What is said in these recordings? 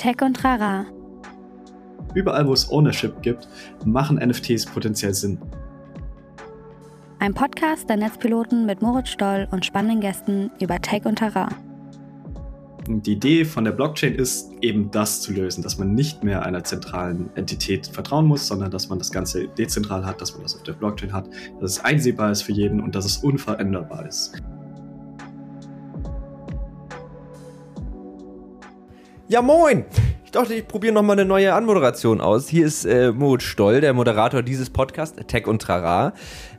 Tech und Rara. Überall, wo es Ownership gibt, machen NFTs potenziell Sinn. Ein Podcast der Netzpiloten mit Moritz Stoll und spannenden Gästen über Tech und Rara. Die Idee von der Blockchain ist eben das zu lösen, dass man nicht mehr einer zentralen Entität vertrauen muss, sondern dass man das Ganze dezentral hat, dass man das auf der Blockchain hat, dass es einsehbar ist für jeden und dass es unveränderbar ist. Ja, moin! Ich dachte, ich probiere nochmal eine neue Anmoderation aus. Hier ist äh, Moritz Stoll, der Moderator dieses Podcasts, Tech und Trara.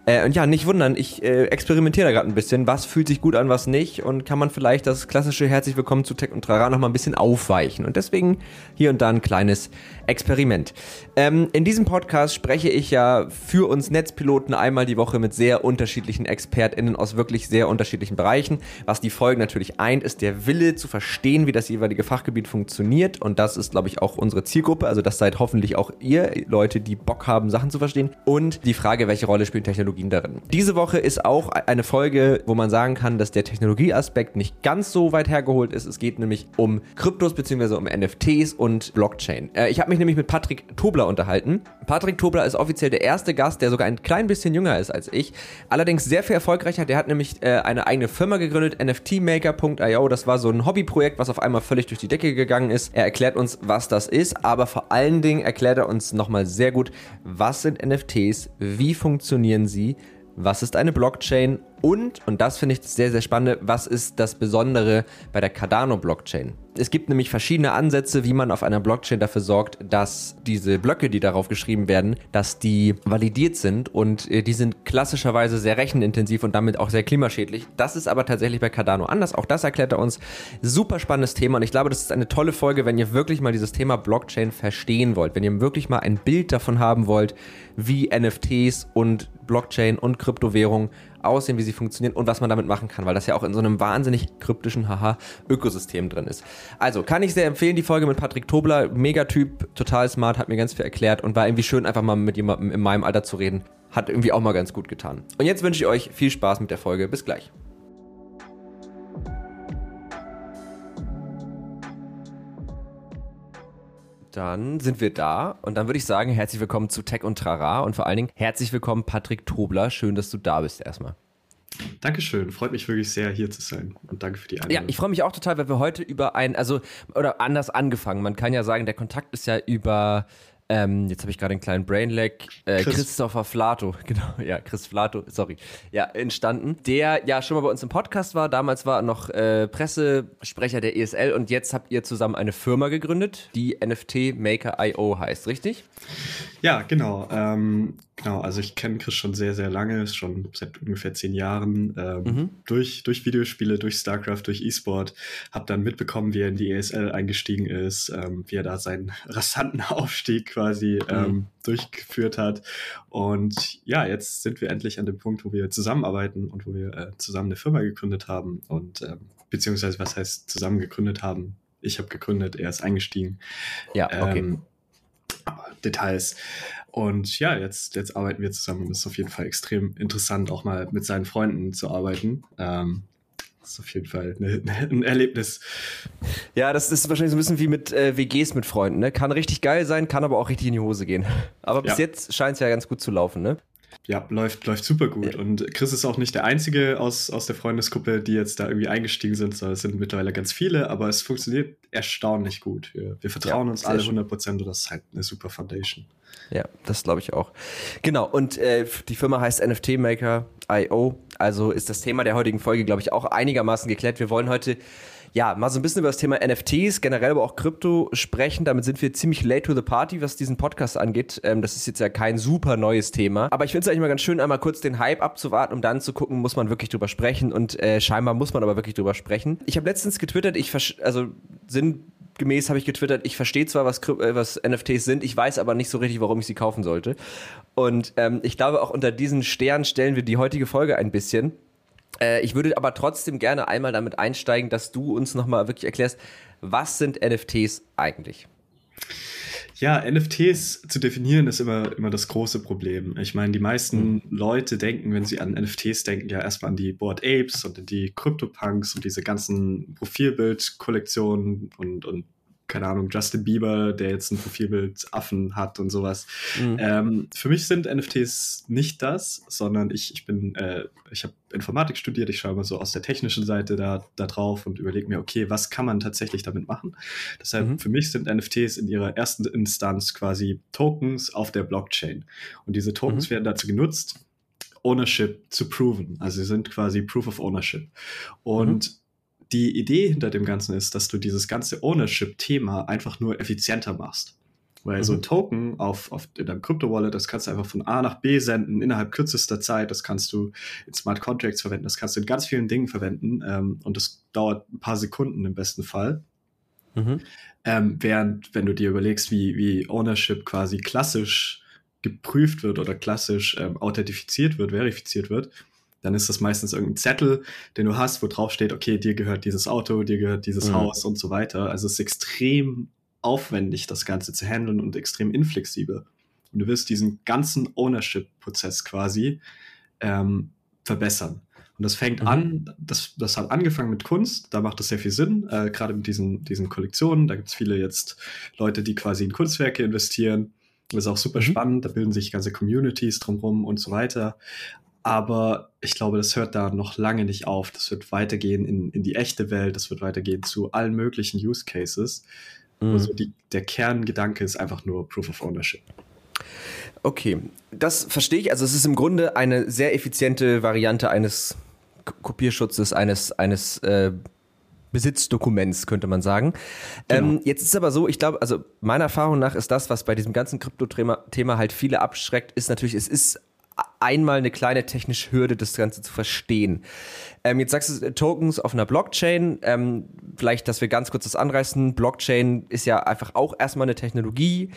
Äh, und ja, nicht wundern, ich äh, experimentiere da gerade ein bisschen. Was fühlt sich gut an, was nicht? Und kann man vielleicht das klassische Herzlich Willkommen zu Tech und Trara nochmal ein bisschen aufweichen? Und deswegen hier und da ein kleines Experiment. Ähm, in diesem Podcast spreche ich ja für uns Netzpiloten einmal die Woche mit sehr unterschiedlichen ExpertInnen aus wirklich sehr unterschiedlichen Bereichen. Was die Folgen natürlich eint, ist der Wille zu verstehen, wie das jeweilige Fachgebiet funktioniert. Und das ist, glaube ich, auch unsere Zielgruppe. Also das seid hoffentlich auch ihr, Leute, die Bock haben, Sachen zu verstehen. Und die Frage, welche Rolle spielen Technologien Technologien darin. Diese Woche ist auch eine Folge, wo man sagen kann, dass der Technologieaspekt nicht ganz so weit hergeholt ist. Es geht nämlich um Kryptos bzw. um NFTs und Blockchain. Äh, ich habe mich nämlich mit Patrick Tobler unterhalten. Patrick Tobler ist offiziell der erste Gast, der sogar ein klein bisschen jünger ist als ich. Allerdings sehr viel erfolgreicher. Der hat nämlich äh, eine eigene Firma gegründet, nftmaker.io. Das war so ein Hobbyprojekt, was auf einmal völlig durch die Decke gegangen ist. Er erklärt uns, was das ist, aber vor allen Dingen erklärt er uns nochmal sehr gut, was sind NFTs, wie funktionieren sie sie, was ist eine Blockchain und, und das finde ich sehr, sehr spannend, was ist das Besondere bei der Cardano-Blockchain? Es gibt nämlich verschiedene Ansätze, wie man auf einer Blockchain dafür sorgt, dass diese Blöcke, die darauf geschrieben werden, dass die validiert sind und äh, die sind klassischerweise sehr rechenintensiv und damit auch sehr klimaschädlich. Das ist aber tatsächlich bei Cardano anders. Auch das erklärt er uns. Super spannendes Thema und ich glaube, das ist eine tolle Folge, wenn ihr wirklich mal dieses Thema Blockchain verstehen wollt, wenn ihr wirklich mal ein Bild davon haben wollt, wie NFTs und Blockchain und Kryptowährung aussehen, wie sie funktionieren und was man damit machen kann, weil das ja auch in so einem wahnsinnig kryptischen Haha-Ökosystem drin ist. Also kann ich sehr empfehlen, die Folge mit Patrick Tobler, Megatyp, total smart, hat mir ganz viel erklärt und war irgendwie schön, einfach mal mit jemandem in meinem Alter zu reden. Hat irgendwie auch mal ganz gut getan. Und jetzt wünsche ich euch viel Spaß mit der Folge. Bis gleich. Dann sind wir da und dann würde ich sagen, herzlich willkommen zu Tech und Trara und vor allen Dingen herzlich willkommen Patrick Tobler. Schön, dass du da bist erstmal. Dankeschön, freut mich wirklich sehr, hier zu sein und danke für die Einladung. Ja, ich freue mich auch total, weil wir heute über ein, also, oder anders angefangen. Man kann ja sagen, der Kontakt ist ja über ähm, jetzt habe ich gerade einen kleinen Brainlag. Äh, Chris. Christopher Flato, genau, ja, Chris Flato, sorry, ja, entstanden. Der ja schon mal bei uns im Podcast war. Damals war er noch äh, Pressesprecher der ESL und jetzt habt ihr zusammen eine Firma gegründet, die NFT Maker IO heißt, richtig? Ja, genau. Ähm, genau, also ich kenne Chris schon sehr, sehr lange, schon seit ungefähr zehn Jahren, ähm, mhm. durch, durch Videospiele, durch StarCraft, durch E-Sport. Hab dann mitbekommen, wie er in die ESL eingestiegen ist, ähm, wie er da seinen rasanten Aufstieg quasi mhm. ähm, durchgeführt hat. Und ja, jetzt sind wir endlich an dem Punkt, wo wir zusammenarbeiten und wo wir äh, zusammen eine Firma gegründet haben und ähm, beziehungsweise was heißt zusammen gegründet haben. Ich habe gegründet, er ist eingestiegen. Ja, okay. Ähm, Details. Und ja, jetzt, jetzt arbeiten wir zusammen. Es ist auf jeden Fall extrem interessant, auch mal mit seinen Freunden zu arbeiten. Ähm, das ist auf jeden Fall eine, ein Erlebnis. Ja, das ist wahrscheinlich so ein bisschen wie mit äh, WGs mit Freunden. Ne? Kann richtig geil sein, kann aber auch richtig in die Hose gehen. Aber bis ja. jetzt scheint es ja ganz gut zu laufen, ne? Ja, läuft, läuft super gut. Ja. Und Chris ist auch nicht der Einzige aus, aus der Freundesgruppe, die jetzt da irgendwie eingestiegen sind, sondern es sind mittlerweile ganz viele, aber es funktioniert erstaunlich gut. Wir, wir vertrauen ja, uns alle 100 Prozent und das ist halt eine super Foundation. Ja, das glaube ich auch. Genau, und äh, die Firma heißt NFT Maker IO. Also ist das Thema der heutigen Folge, glaube ich, auch einigermaßen geklärt. Wir wollen heute ja, mal so ein bisschen über das Thema NFTs, generell aber auch Krypto sprechen. Damit sind wir ziemlich late to the party, was diesen Podcast angeht. Ähm, das ist jetzt ja kein super neues Thema. Aber ich finde es eigentlich mal ganz schön, einmal kurz den Hype abzuwarten, um dann zu gucken, muss man wirklich drüber sprechen. Und äh, scheinbar muss man aber wirklich drüber sprechen. Ich habe letztens getwittert, ich also sinngemäß habe ich getwittert, ich verstehe zwar, was, äh, was NFTs sind, ich weiß aber nicht so richtig, warum ich sie kaufen sollte. Und ähm, ich glaube, auch unter diesen Sternen stellen wir die heutige Folge ein bisschen. Äh, ich würde aber trotzdem gerne einmal damit einsteigen, dass du uns nochmal wirklich erklärst, was sind NFTs eigentlich? Ja, NFTs zu definieren ist immer, immer das große Problem. Ich meine, die meisten mhm. Leute denken, wenn sie an NFTs denken, ja erstmal an die Board Apes und die CryptoPunks und diese ganzen Profilbildkollektionen und, und keine Ahnung, Justin Bieber, der jetzt ein Profilbild Affen hat und sowas. Mhm. Ähm, für mich sind NFTs nicht das, sondern ich, ich bin, äh, ich habe Informatik studiert, ich schaue mal so aus der technischen Seite da, da drauf und überlege mir, okay, was kann man tatsächlich damit machen? Deshalb, mhm. für mich sind NFTs in ihrer ersten Instanz quasi Tokens auf der Blockchain. Und diese Tokens mhm. werden dazu genutzt, Ownership zu proven. Also sie sind quasi Proof of Ownership. Und mhm. Die Idee hinter dem Ganzen ist, dass du dieses ganze Ownership-Thema einfach nur effizienter machst. Weil mhm. so ein mhm. Token auf, auf in deinem Krypto-Wallet, das kannst du einfach von A nach B senden innerhalb kürzester Zeit. Das kannst du in Smart Contracts verwenden, das kannst du in ganz vielen Dingen verwenden. Ähm, und das dauert ein paar Sekunden im besten Fall. Mhm. Ähm, während, wenn du dir überlegst, wie, wie Ownership quasi klassisch geprüft wird oder klassisch ähm, authentifiziert wird, verifiziert wird, dann ist das meistens irgendein Zettel, den du hast, wo drauf steht, okay, dir gehört dieses Auto, dir gehört dieses mhm. Haus und so weiter. Also es ist extrem aufwendig, das Ganze zu handeln und extrem inflexibel. Und du wirst diesen ganzen Ownership-Prozess quasi ähm, verbessern. Und das fängt mhm. an, das, das hat angefangen mit Kunst, da macht das sehr viel Sinn, äh, gerade mit diesen, diesen Kollektionen. Da gibt es viele jetzt Leute, die quasi in Kunstwerke investieren das ist auch super mhm. spannend, da bilden sich ganze Communities drumherum und so weiter. Aber ich glaube, das hört da noch lange nicht auf. Das wird weitergehen in, in die echte Welt, das wird weitergehen zu allen möglichen Use Cases. Mhm. Also die, der Kerngedanke ist einfach nur Proof of Ownership. Okay, das verstehe ich. Also es ist im Grunde eine sehr effiziente Variante eines Kopierschutzes, eines, eines äh, Besitzdokuments, könnte man sagen. Genau. Ähm, jetzt ist es aber so, ich glaube, also meiner Erfahrung nach ist das, was bei diesem ganzen Krypto-Thema halt viele abschreckt, ist natürlich, es ist einmal eine kleine technische Hürde, das Ganze zu verstehen. Ähm, jetzt sagst du Tokens auf einer Blockchain. Ähm, vielleicht, dass wir ganz kurz das anreißen. Blockchain ist ja einfach auch erstmal eine Technologie,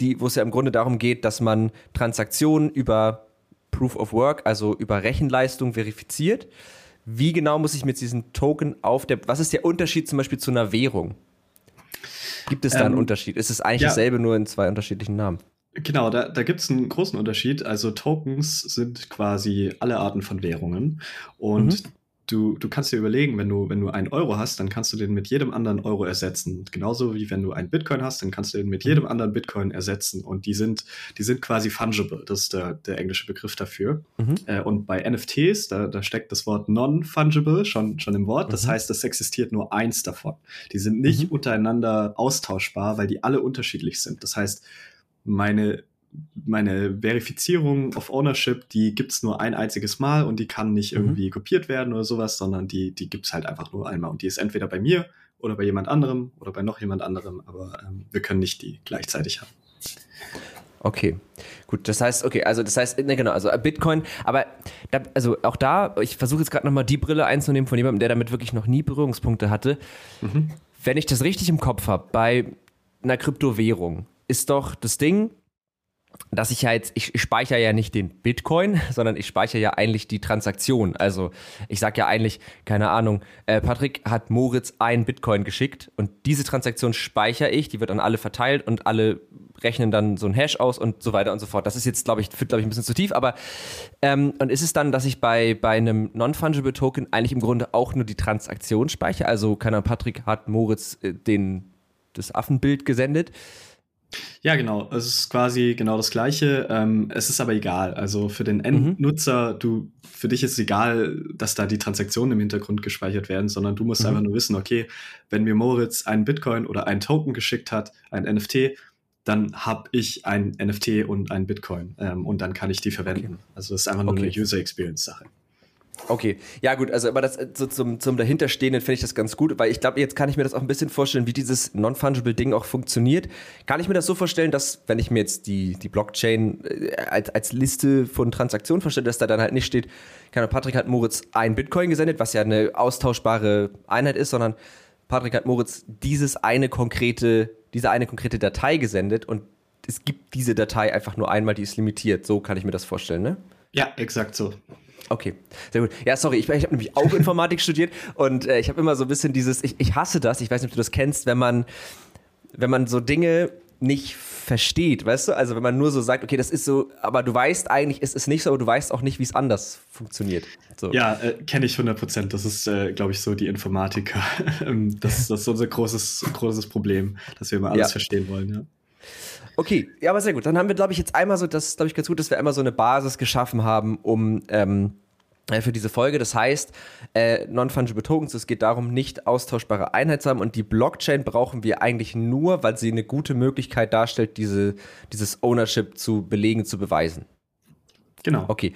die, wo es ja im Grunde darum geht, dass man Transaktionen über Proof of Work, also über Rechenleistung verifiziert. Wie genau muss ich mit diesem Token auf der, was ist der Unterschied zum Beispiel zu einer Währung? Gibt es da einen ähm, Unterschied? Ist es eigentlich ja. dasselbe, nur in zwei unterschiedlichen Namen? Genau, da, da gibt es einen großen Unterschied. Also Tokens sind quasi alle Arten von Währungen. Und mhm du, du kannst dir überlegen, wenn du, wenn du einen Euro hast, dann kannst du den mit jedem anderen Euro ersetzen. Genauso wie wenn du einen Bitcoin hast, dann kannst du den mit mhm. jedem anderen Bitcoin ersetzen. Und die sind, die sind quasi fungible. Das ist der, der englische Begriff dafür. Mhm. Äh, und bei NFTs, da, da steckt das Wort non-fungible schon, schon im Wort. Das mhm. heißt, es existiert nur eins davon. Die sind nicht mhm. untereinander austauschbar, weil die alle unterschiedlich sind. Das heißt, meine meine Verifizierung of Ownership, die gibt es nur ein einziges Mal und die kann nicht mhm. irgendwie kopiert werden oder sowas, sondern die, die gibt es halt einfach nur einmal. Und die ist entweder bei mir oder bei jemand anderem oder bei noch jemand anderem, aber ähm, wir können nicht die gleichzeitig haben. Okay, gut. Das heißt, okay, also das heißt, ne, genau, also Bitcoin, aber da, also auch da, ich versuche jetzt gerade nochmal die Brille einzunehmen von jemandem, der damit wirklich noch nie Berührungspunkte hatte. Mhm. Wenn ich das richtig im Kopf habe, bei einer Kryptowährung ist doch das Ding, dass ich ja jetzt, ich, ich speichere ja nicht den Bitcoin, sondern ich speichere ja eigentlich die Transaktion. Also ich sage ja eigentlich, keine Ahnung, äh, Patrick hat Moritz ein Bitcoin geschickt und diese Transaktion speichere ich, die wird an alle verteilt und alle rechnen dann so ein Hash aus und so weiter und so fort. Das ist jetzt, glaube ich, führt, glaube ich, ein bisschen zu tief, aber ähm, und ist es dann, dass ich bei, bei einem Non-Fungible Token eigentlich im Grunde auch nur die Transaktion speichere? Also, keine Ahnung, Patrick hat Moritz äh, den, das Affenbild gesendet ja, genau. Es ist quasi genau das Gleiche. Ähm, es ist aber egal. Also für den mhm. Endnutzer, mhm. du, für dich ist es egal, dass da die Transaktionen im Hintergrund gespeichert werden, sondern du musst mhm. einfach nur wissen, okay, wenn mir Moritz einen Bitcoin oder einen Token geschickt hat, ein NFT, dann habe ich ein NFT und ein Bitcoin ähm, und dann kann ich die verwenden. Okay. Also es ist einfach nur okay. eine User Experience Sache. Okay, ja gut, also aber das so zum, zum dahinterstehenden finde ich das ganz gut, weil ich glaube, jetzt kann ich mir das auch ein bisschen vorstellen, wie dieses non-fungible Ding auch funktioniert. Kann ich mir das so vorstellen, dass wenn ich mir jetzt die, die Blockchain äh, als, als Liste von Transaktionen vorstelle, dass da dann halt nicht steht, keine Patrick hat Moritz ein Bitcoin gesendet, was ja eine austauschbare Einheit ist, sondern Patrick hat Moritz dieses eine konkrete, diese eine konkrete Datei gesendet und es gibt diese Datei einfach nur einmal, die ist limitiert. So kann ich mir das vorstellen, ne? Ja, exakt so. Okay, sehr gut. Ja, sorry, ich, ich habe nämlich auch Informatik studiert und äh, ich habe immer so ein bisschen dieses, ich, ich hasse das, ich weiß nicht, ob du das kennst, wenn man, wenn man so Dinge nicht versteht, weißt du? Also wenn man nur so sagt, okay, das ist so, aber du weißt eigentlich, es ist nicht so, aber du weißt auch nicht, wie es anders funktioniert. So. Ja, äh, kenne ich 100 Prozent. Das ist, äh, glaube ich, so die Informatiker. Ähm, das, das, ist unser großes, großes Problem, dass wir immer alles ja. verstehen wollen, ja. Okay, ja, aber sehr gut. Dann haben wir, glaube ich, jetzt einmal so, das ist, glaube ich, ganz gut, dass wir einmal so eine Basis geschaffen haben, um ähm, äh, für diese Folge. Das heißt, äh, Non-Fungible Tokens, es geht darum, nicht austauschbare Einheit zu haben und die Blockchain brauchen wir eigentlich nur, weil sie eine gute Möglichkeit darstellt, diese, dieses Ownership zu belegen, zu beweisen. Genau. Okay.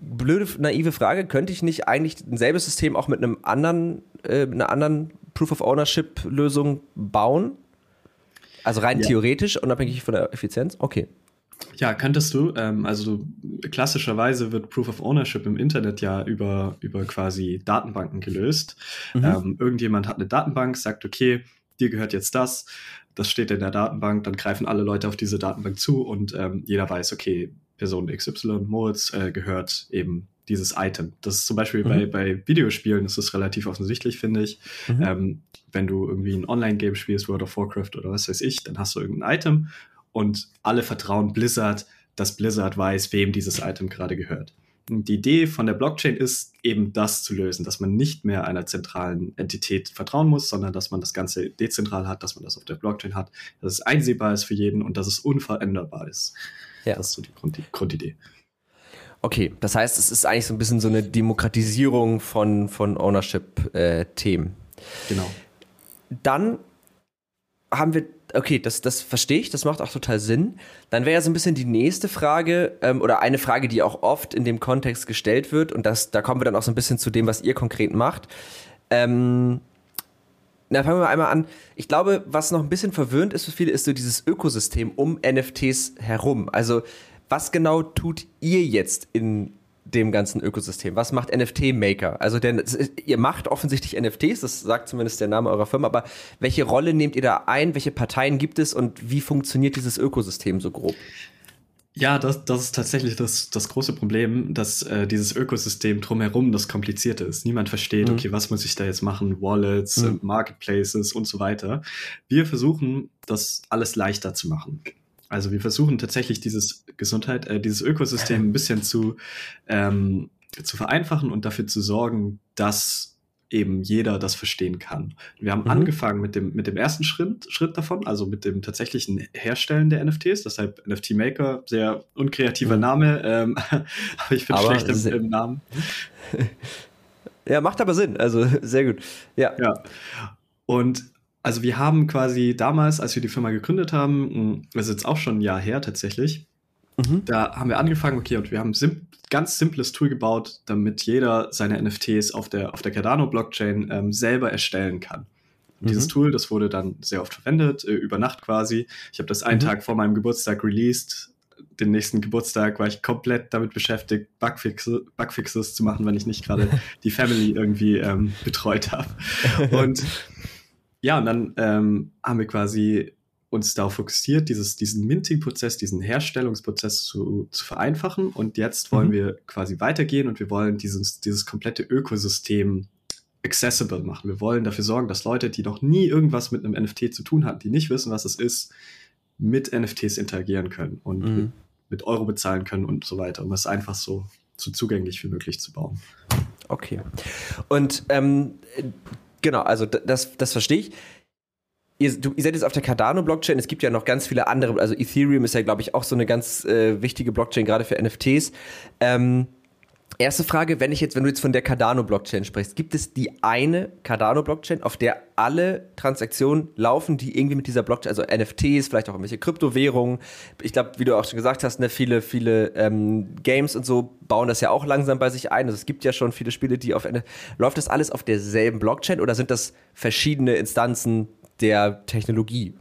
Blöde, naive Frage, könnte ich nicht eigentlich ein selbes System auch mit einem anderen, äh, einer anderen Proof of Ownership Lösung bauen? Also rein ja. theoretisch, unabhängig von der Effizienz? Okay. Ja, könntest du. Ähm, also klassischerweise wird Proof of Ownership im Internet ja über, über quasi Datenbanken gelöst. Mhm. Ähm, irgendjemand hat eine Datenbank, sagt, okay, dir gehört jetzt das, das steht in der Datenbank, dann greifen alle Leute auf diese Datenbank zu und ähm, jeder weiß, okay, Person XY, Moritz, äh, gehört eben dieses Item. Das ist zum Beispiel mhm. bei, bei Videospielen ist das relativ offensichtlich, finde ich. Mhm. Ähm, wenn du irgendwie ein Online-Game spielst, World of Warcraft oder was weiß ich, dann hast du irgendein Item und alle vertrauen Blizzard, dass Blizzard weiß, wem dieses Item gerade gehört. Und die Idee von der Blockchain ist eben das zu lösen, dass man nicht mehr einer zentralen Entität vertrauen muss, sondern dass man das Ganze dezentral hat, dass man das auf der Blockchain hat, dass es einsehbar ist für jeden und dass es unveränderbar ist. Ja. Das ist so die Grund Grundidee. Okay, das heißt, es ist eigentlich so ein bisschen so eine Demokratisierung von, von Ownership-Themen. Äh, genau. Dann haben wir okay, das, das verstehe ich, das macht auch total Sinn. Dann wäre ja so ein bisschen die nächste Frage ähm, oder eine Frage, die auch oft in dem Kontext gestellt wird und das, da kommen wir dann auch so ein bisschen zu dem, was ihr konkret macht. Ähm, na, fangen wir mal einmal an. Ich glaube, was noch ein bisschen verwöhnt ist für viele, ist so dieses Ökosystem um NFTs herum. Also, was genau tut ihr jetzt in dem ganzen Ökosystem? Was macht NFT Maker? Also denn ihr macht offensichtlich NFTs, das sagt zumindest der Name eurer Firma, aber welche Rolle nehmt ihr da ein? Welche Parteien gibt es und wie funktioniert dieses Ökosystem so grob? Ja, das, das ist tatsächlich das, das große Problem, dass äh, dieses Ökosystem drumherum das Komplizierte ist. Niemand versteht, mhm. okay, was muss ich da jetzt machen? Wallets, mhm. Marketplaces und so weiter. Wir versuchen, das alles leichter zu machen. Also wir versuchen tatsächlich dieses Gesundheit, äh, dieses Ökosystem ein bisschen zu, ähm, zu vereinfachen und dafür zu sorgen, dass eben jeder das verstehen kann. Wir haben mhm. angefangen mit dem, mit dem ersten Schritt, Schritt davon, also mit dem tatsächlichen Herstellen der NFTs, deshalb NFT Maker, sehr unkreativer mhm. Name, ähm, aber ich bin aber schlecht im, im Namen. ja, macht aber Sinn, also sehr gut. Ja. ja. Und also wir haben quasi damals, als wir die Firma gegründet haben, hm, das ist jetzt auch schon ein Jahr her tatsächlich, mhm. da haben wir angefangen, okay, und wir haben ein sim ganz simples Tool gebaut, damit jeder seine NFTs auf der, auf der Cardano-Blockchain ähm, selber erstellen kann. Mhm. Dieses Tool, das wurde dann sehr oft verwendet, äh, über Nacht quasi. Ich habe das einen mhm. Tag vor meinem Geburtstag released. Den nächsten Geburtstag war ich komplett damit beschäftigt, Bugfixe, Bugfixes zu machen, wenn ich nicht gerade die Family irgendwie ähm, betreut habe. Und ja, und dann ähm, haben wir quasi uns darauf fokussiert, dieses, diesen Minting-Prozess, diesen Herstellungsprozess zu, zu vereinfachen. Und jetzt wollen mhm. wir quasi weitergehen und wir wollen dieses, dieses komplette Ökosystem accessible machen. Wir wollen dafür sorgen, dass Leute, die noch nie irgendwas mit einem NFT zu tun hatten, die nicht wissen, was es ist, mit NFTs interagieren können und mhm. mit, mit, Euro bezahlen können und so weiter, um es einfach so, so zugänglich wie möglich zu bauen. Okay. Und ähm, Genau, also das, das verstehe ich. Ihr, du, ihr seid jetzt auf der Cardano-Blockchain. Es gibt ja noch ganz viele andere. Also Ethereum ist ja, glaube ich, auch so eine ganz äh, wichtige Blockchain, gerade für NFTs. Ähm, Erste Frage, wenn ich jetzt, wenn du jetzt von der Cardano-Blockchain sprichst, gibt es die eine Cardano-Blockchain, auf der alle Transaktionen laufen, die irgendwie mit dieser Blockchain, also NFTs, vielleicht auch irgendwelche Kryptowährungen. Ich glaube, wie du auch schon gesagt hast, ne, viele, viele ähm, Games und so bauen das ja auch langsam bei sich ein. Also es gibt ja schon viele Spiele, die auf eine. Läuft das alles auf derselben Blockchain oder sind das verschiedene Instanzen der Technologie?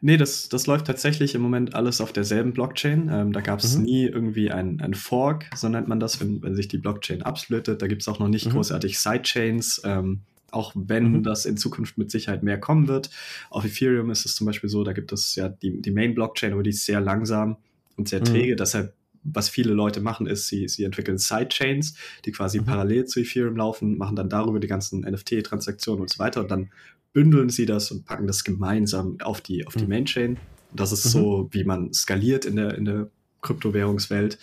Nee, das, das läuft tatsächlich im Moment alles auf derselben Blockchain. Ähm, da gab es mhm. nie irgendwie ein, ein Fork, so nennt man das, wenn, wenn sich die Blockchain absplittet. Da gibt es auch noch nicht mhm. großartig Sidechains, ähm, auch wenn mhm. das in Zukunft mit Sicherheit mehr kommen wird. Auf Ethereum ist es zum Beispiel so, da gibt es ja die, die Main-Blockchain, aber die ist sehr langsam und sehr mhm. träge. Deshalb was viele Leute machen, ist, sie, sie entwickeln Sidechains, die quasi mhm. parallel zu Ethereum laufen, machen dann darüber die ganzen NFT-Transaktionen und so weiter und dann bündeln sie das und packen das gemeinsam auf die, auf die mhm. Mainchain. Das ist mhm. so, wie man skaliert in der, in der Kryptowährungswelt,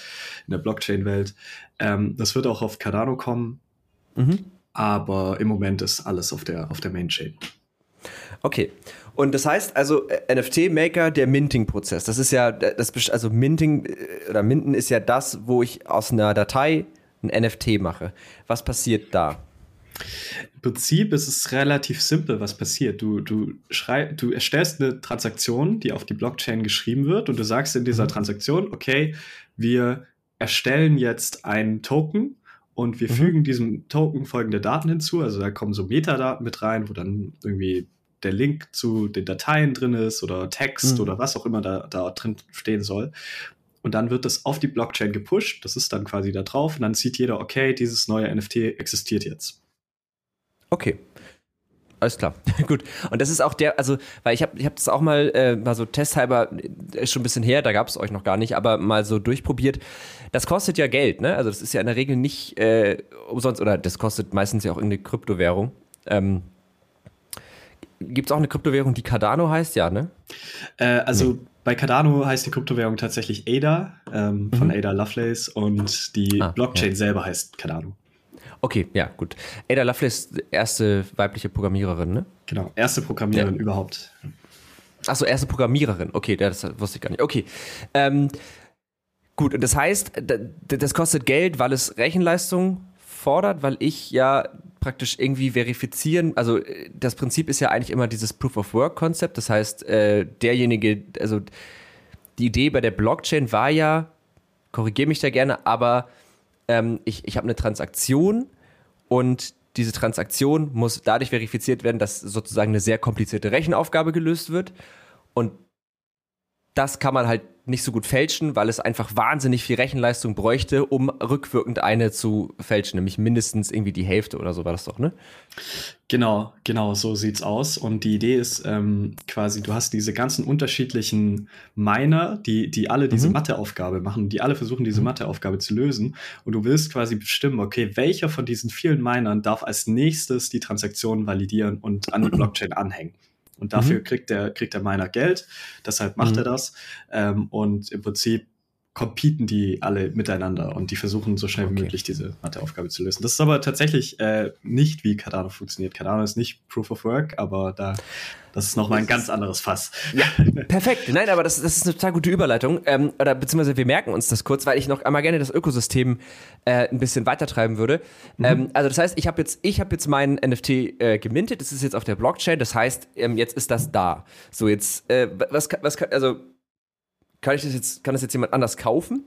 in der Blockchain-Welt. Ähm, das wird auch auf Cardano kommen, mhm. aber im Moment ist alles auf der, auf der Main-Chain. Okay. Und das heißt also äh, NFT-Maker, der Minting-Prozess. Das ist ja, das, also Minting äh, oder Minten ist ja das, wo ich aus einer Datei ein NFT mache. Was passiert da? Im Prinzip ist es relativ simpel, was passiert. Du, du, schrei du erstellst eine Transaktion, die auf die Blockchain geschrieben wird und du sagst in dieser mhm. Transaktion, okay, wir erstellen jetzt einen Token und wir mhm. fügen diesem Token folgende Daten hinzu. Also da kommen so Metadaten mit rein, wo dann irgendwie der Link zu den Dateien drin ist oder Text mhm. oder was auch immer da, da drin stehen soll. Und dann wird das auf die Blockchain gepusht. Das ist dann quasi da drauf. Und dann sieht jeder, okay, dieses neue NFT existiert jetzt. Okay. Alles klar, gut. Und das ist auch der, also, weil ich habe ich hab das auch mal, äh, mal so testhalber, äh, ist schon ein bisschen her, da gab es euch noch gar nicht, aber mal so durchprobiert. Das kostet ja Geld, ne? Also das ist ja in der Regel nicht äh, umsonst, oder das kostet meistens ja auch irgendeine Kryptowährung. Ähm, Gibt es auch eine Kryptowährung, die Cardano heißt, ja, ne? Äh, also nee. bei Cardano heißt die Kryptowährung tatsächlich ADA ähm, von mhm. Ada Lovelace und die ah, Blockchain ja. selber heißt Cardano. Okay, ja, gut. Ada Lovelace, erste weibliche Programmiererin, ne? Genau, erste Programmiererin ja. überhaupt. Achso, erste Programmiererin. Okay, das wusste ich gar nicht. Okay. Ähm, gut, und das heißt, das kostet Geld, weil es Rechenleistung fordert, weil ich ja praktisch irgendwie verifizieren, also das Prinzip ist ja eigentlich immer dieses Proof of Work Konzept, das heißt, äh, derjenige, also die Idee bei der Blockchain war ja, korrigiere mich da gerne, aber ähm, ich, ich habe eine Transaktion und diese Transaktion muss dadurch verifiziert werden, dass sozusagen eine sehr komplizierte Rechenaufgabe gelöst wird. Und das kann man halt nicht so gut fälschen, weil es einfach wahnsinnig viel Rechenleistung bräuchte, um rückwirkend eine zu fälschen, nämlich mindestens irgendwie die Hälfte oder so war das doch, ne? Genau, genau, so sieht's aus. Und die Idee ist ähm, quasi, du hast diese ganzen unterschiedlichen Miner, die, die alle diese mhm. Matheaufgabe machen, die alle versuchen, diese mhm. Matheaufgabe zu lösen. Und du willst quasi bestimmen, okay, welcher von diesen vielen Minern darf als nächstes die Transaktion validieren und an die Blockchain anhängen. Und dafür mhm. kriegt der, kriegt der Miner Geld, deshalb macht mhm. er das. Ähm, und im Prinzip competen die alle miteinander und die versuchen so schnell wie möglich diese Matheaufgabe zu lösen. Das ist aber tatsächlich äh, nicht, wie Cardano funktioniert. Cardano ist nicht Proof of Work, aber da das ist nochmal ein ganz anderes Fass. Ja, perfekt. Nein, aber das, das ist eine total gute Überleitung. Ähm, oder beziehungsweise wir merken uns das kurz, weil ich noch einmal gerne das Ökosystem äh, ein bisschen weitertreiben würde. Mhm. Ähm, also das heißt, ich habe jetzt, ich habe jetzt meinen NFT äh, gemintet. Das ist jetzt auf der Blockchain. Das heißt, ähm, jetzt ist das da. So jetzt, äh, was, was, also kann ich das jetzt, kann das jetzt jemand anders kaufen?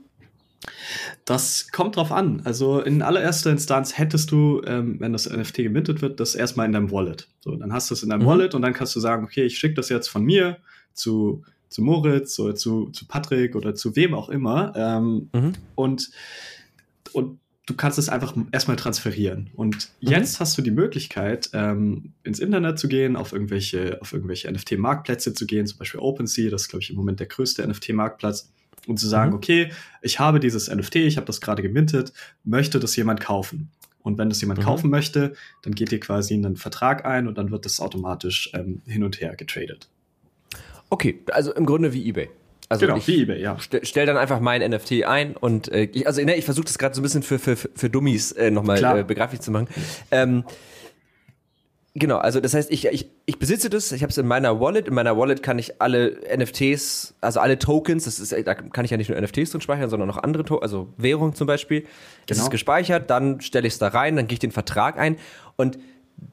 Das kommt drauf an. Also in allererster Instanz hättest du, ähm, wenn das NFT gemintet wird, das erstmal in deinem Wallet. So, dann hast du es in deinem mhm. Wallet und dann kannst du sagen, okay, ich schicke das jetzt von mir zu, zu Moritz oder zu, zu Patrick oder zu wem auch immer. Ähm, mhm. Und, und du kannst es einfach erstmal transferieren. Und mhm. jetzt hast du die Möglichkeit, ähm, ins Internet zu gehen, auf irgendwelche, auf irgendwelche NFT-Marktplätze zu gehen, zum Beispiel OpenSea, das ist, glaube ich, im Moment der größte NFT-Marktplatz, und zu sagen, mhm. okay, ich habe dieses NFT, ich habe das gerade gemintet, möchte das jemand kaufen? Und wenn das jemand mhm. kaufen möchte, dann geht ihr quasi einen Vertrag ein und dann wird das automatisch ähm, hin und her getradet. Okay, also im Grunde wie eBay. Also genau, ich wie eBay, ja. Stell, stell dann einfach mein NFT ein und äh, ich, also ne, ich versuche das gerade so ein bisschen für, für, für Dummies äh, nochmal äh, begreiflich zu machen. Ähm, genau, also das heißt, ich, ich, ich besitze das, ich habe es in meiner Wallet. In meiner Wallet kann ich alle NFTs, also alle Tokens, das ist, da kann ich ja nicht nur NFTs drin speichern, sondern auch andere, to also Währung zum Beispiel. Das genau. ist gespeichert, dann stelle ich es da rein, dann gehe ich den Vertrag ein und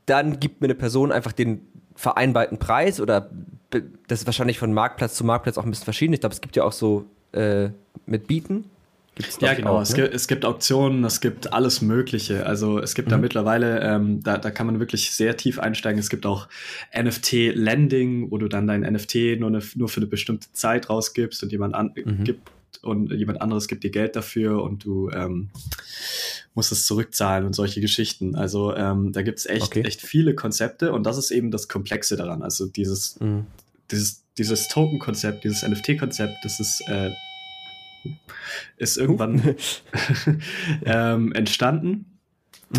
dann gibt mir eine Person einfach den vereinbarten Preis oder das ist wahrscheinlich von Marktplatz zu Marktplatz auch ein bisschen verschieden. Ich glaube, es gibt ja auch so äh, mit Bieten. Gibt's ja, genau. Auch, es, ne? gibt, es, gibt, Auktionen, es gibt alles Mögliche. Also es gibt mhm. da mittlerweile, ähm, da, da kann man wirklich sehr tief einsteigen. Es gibt auch NFT-Lending, wo du dann dein NFT nur, eine, nur für eine bestimmte Zeit rausgibst und jemand an, mhm. gibt und jemand anderes gibt dir Geld dafür und du ähm, musst es zurückzahlen und solche Geschichten. Also ähm, da gibt es echt, okay. echt viele Konzepte und das ist eben das Komplexe daran. Also dieses, mhm. dieses, dieses Token-Konzept, dieses NFT-Konzept, das ist, äh, ist irgendwann ähm, entstanden.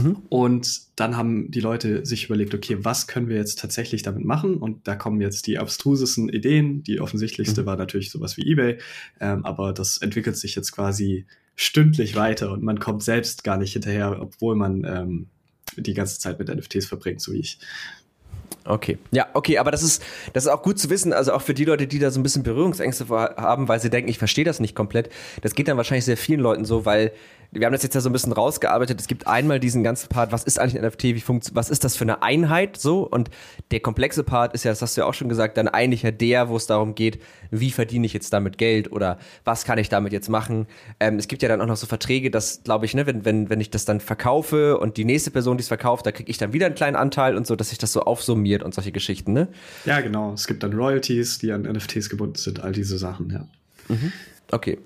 Mhm. Und dann haben die Leute sich überlegt, okay, was können wir jetzt tatsächlich damit machen? Und da kommen jetzt die abstrusesten Ideen. Die offensichtlichste mhm. war natürlich sowas wie eBay, ähm, aber das entwickelt sich jetzt quasi stündlich weiter und man kommt selbst gar nicht hinterher, obwohl man ähm, die ganze Zeit mit NFTs verbringt, so wie ich. Okay. Ja, okay, aber das ist, das ist auch gut zu wissen, also auch für die Leute, die da so ein bisschen Berührungsängste haben, weil sie denken, ich verstehe das nicht komplett. Das geht dann wahrscheinlich sehr vielen Leuten so, weil wir haben das jetzt ja so ein bisschen rausgearbeitet. Es gibt einmal diesen ganzen Part, was ist eigentlich ein NFT, wie funkt, was ist das für eine Einheit so? Und der komplexe Part ist ja, das hast du ja auch schon gesagt, dann eigentlich ja der, wo es darum geht, wie verdiene ich jetzt damit Geld oder was kann ich damit jetzt machen? Ähm, es gibt ja dann auch noch so Verträge, dass, glaube ich, ne, wenn, wenn, wenn ich das dann verkaufe und die nächste Person, die es verkauft, da kriege ich dann wieder einen kleinen Anteil und so, dass sich das so aufsummiert und solche Geschichten, ne? Ja, genau. Es gibt dann Royalties, die an NFTs gebunden sind, all diese Sachen, ja. Mhm. Okay.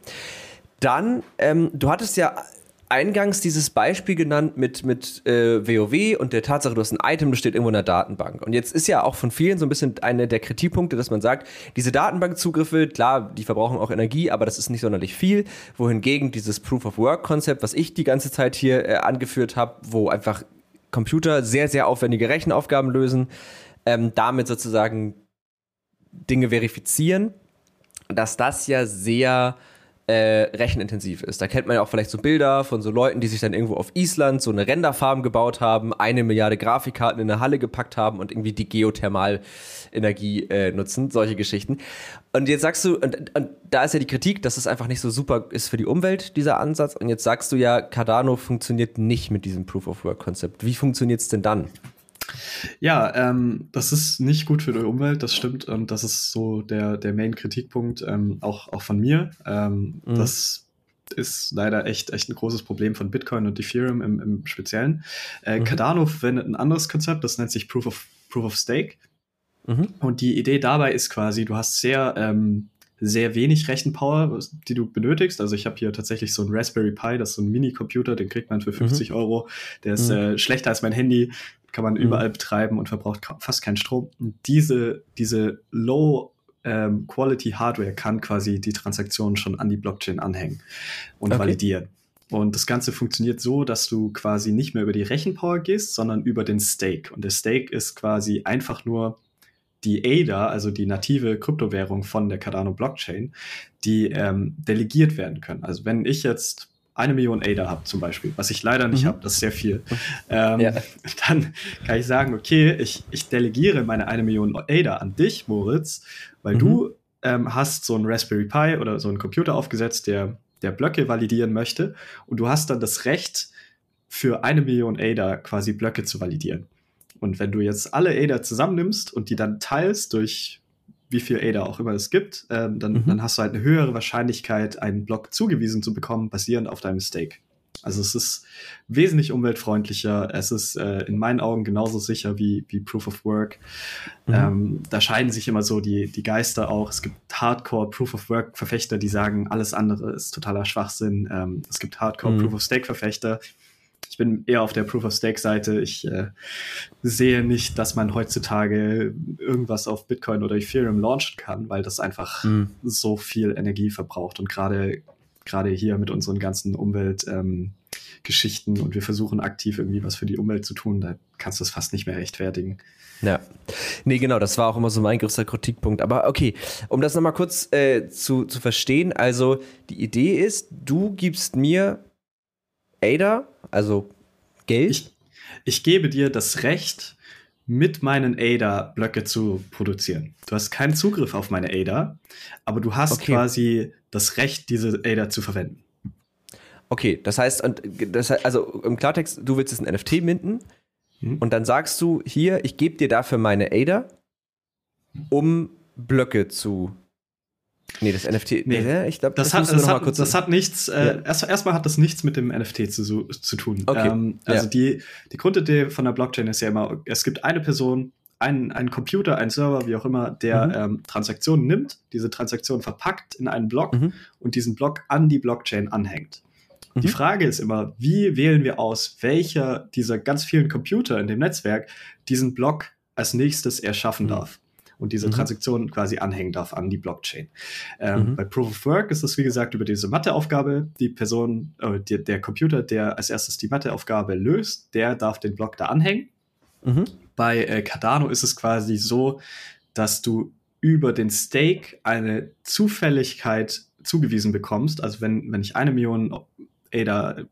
Dann, ähm, du hattest ja eingangs dieses Beispiel genannt mit, mit äh, WoW und der Tatsache, du hast ein Item, das steht irgendwo in der Datenbank. Und jetzt ist ja auch von vielen so ein bisschen einer der Kritikpunkte, dass man sagt, diese Datenbankzugriffe, klar, die verbrauchen auch Energie, aber das ist nicht sonderlich viel. Wohingegen dieses Proof-of-Work-Konzept, was ich die ganze Zeit hier äh, angeführt habe, wo einfach Computer sehr, sehr aufwendige Rechenaufgaben lösen, ähm, damit sozusagen Dinge verifizieren, dass das ja sehr äh, rechenintensiv ist. Da kennt man ja auch vielleicht so Bilder von so Leuten, die sich dann irgendwo auf Island so eine Renderfarm gebaut haben, eine Milliarde Grafikkarten in eine Halle gepackt haben und irgendwie die Geothermalenergie äh, nutzen, solche Geschichten. Und jetzt sagst du, und, und da ist ja die Kritik, dass es einfach nicht so super ist für die Umwelt, dieser Ansatz. Und jetzt sagst du ja, Cardano funktioniert nicht mit diesem Proof-of-Work-Konzept. Wie funktioniert es denn dann? Ja, ähm, das ist nicht gut für die Umwelt, das stimmt. Und das ist so der, der Main-Kritikpunkt, ähm, auch, auch von mir. Ähm, mhm. Das ist leider echt, echt ein großes Problem von Bitcoin und Ethereum im, im Speziellen. Äh, mhm. Cardano verwendet ein anderes Konzept, das nennt sich Proof of, Proof of Stake. Mhm. Und die Idee dabei ist quasi, du hast sehr, ähm, sehr wenig Rechenpower, die du benötigst. Also ich habe hier tatsächlich so ein Raspberry Pi, das ist so ein Mini-Computer, den kriegt man für 50 mhm. Euro. Der ist mhm. äh, schlechter als mein Handy kann man mhm. überall betreiben und verbraucht fast keinen Strom. Und diese, diese Low ähm, Quality Hardware kann quasi die Transaktionen schon an die Blockchain anhängen und okay. validieren. Und das Ganze funktioniert so, dass du quasi nicht mehr über die Rechenpower gehst, sondern über den Stake. Und der Stake ist quasi einfach nur die ADA, also die native Kryptowährung von der Cardano Blockchain, die ähm, delegiert werden können. Also wenn ich jetzt eine Million ADA habe zum Beispiel, was ich leider nicht mhm. habe, das ist sehr viel, ähm, ja. dann kann ich sagen, okay, ich, ich delegiere meine eine Million ADA an dich, Moritz, weil mhm. du ähm, hast so ein Raspberry Pi oder so einen Computer aufgesetzt, der, der Blöcke validieren möchte und du hast dann das Recht, für eine Million ADA quasi Blöcke zu validieren. Und wenn du jetzt alle ADA zusammennimmst und die dann teilst durch wie viel ADA auch immer es gibt, ähm, dann, mhm. dann hast du halt eine höhere Wahrscheinlichkeit, einen Block zugewiesen zu bekommen, basierend auf deinem Stake. Also es ist wesentlich umweltfreundlicher. Es ist äh, in meinen Augen genauso sicher wie, wie Proof of Work. Mhm. Ähm, da scheiden sich immer so die, die Geister auch. Es gibt Hardcore Proof of Work Verfechter, die sagen, alles andere ist totaler Schwachsinn. Ähm, es gibt Hardcore mhm. Proof of Stake Verfechter, ich bin eher auf der Proof of Stake Seite. Ich äh, sehe nicht, dass man heutzutage irgendwas auf Bitcoin oder Ethereum launchen kann, weil das einfach mhm. so viel Energie verbraucht und gerade gerade hier mit unseren ganzen Umweltgeschichten ähm, und wir versuchen aktiv irgendwie was für die Umwelt zu tun, da kannst du es fast nicht mehr rechtfertigen. Ja. Nee, genau, das war auch immer so mein größter Kritikpunkt. Aber okay, um das nochmal kurz äh, zu, zu verstehen, also die Idee ist, du gibst mir ADA, also Geld? Ich, ich gebe dir das Recht, mit meinen ADA-Blöcke zu produzieren. Du hast keinen Zugriff auf meine ADA, aber du hast okay. quasi das Recht, diese ADA zu verwenden. Okay, das heißt, das heißt, also im Klartext, du willst es ein NFT minden hm. und dann sagst du hier, ich gebe dir dafür meine ADA, um Blöcke zu Nee, das NFT. Nee, ich glaube, das, das, hat, das, hat, das hat nichts. Äh, ja. erst, erstmal hat das nichts mit dem NFT zu, zu tun. Okay. Ähm, also ja. die, die Grundidee von der Blockchain ist ja immer, es gibt eine Person, einen, einen Computer, einen Server, wie auch immer, der mhm. ähm, Transaktionen nimmt, diese Transaktionen verpackt in einen Block mhm. und diesen Block an die Blockchain anhängt. Mhm. Die Frage ist immer, wie wählen wir aus, welcher dieser ganz vielen Computer in dem Netzwerk diesen Block als nächstes erschaffen mhm. darf? Und diese mhm. Transaktion quasi anhängen darf an die Blockchain. Ähm, mhm. Bei Proof of Work ist es, wie gesagt, über diese Matheaufgabe. Die Person, äh, der, der Computer, der als erstes die Matheaufgabe löst, der darf den Block da anhängen. Mhm. Bei äh, Cardano ist es quasi so, dass du über den Stake eine Zufälligkeit zugewiesen bekommst. Also wenn, wenn ich eine Million ADA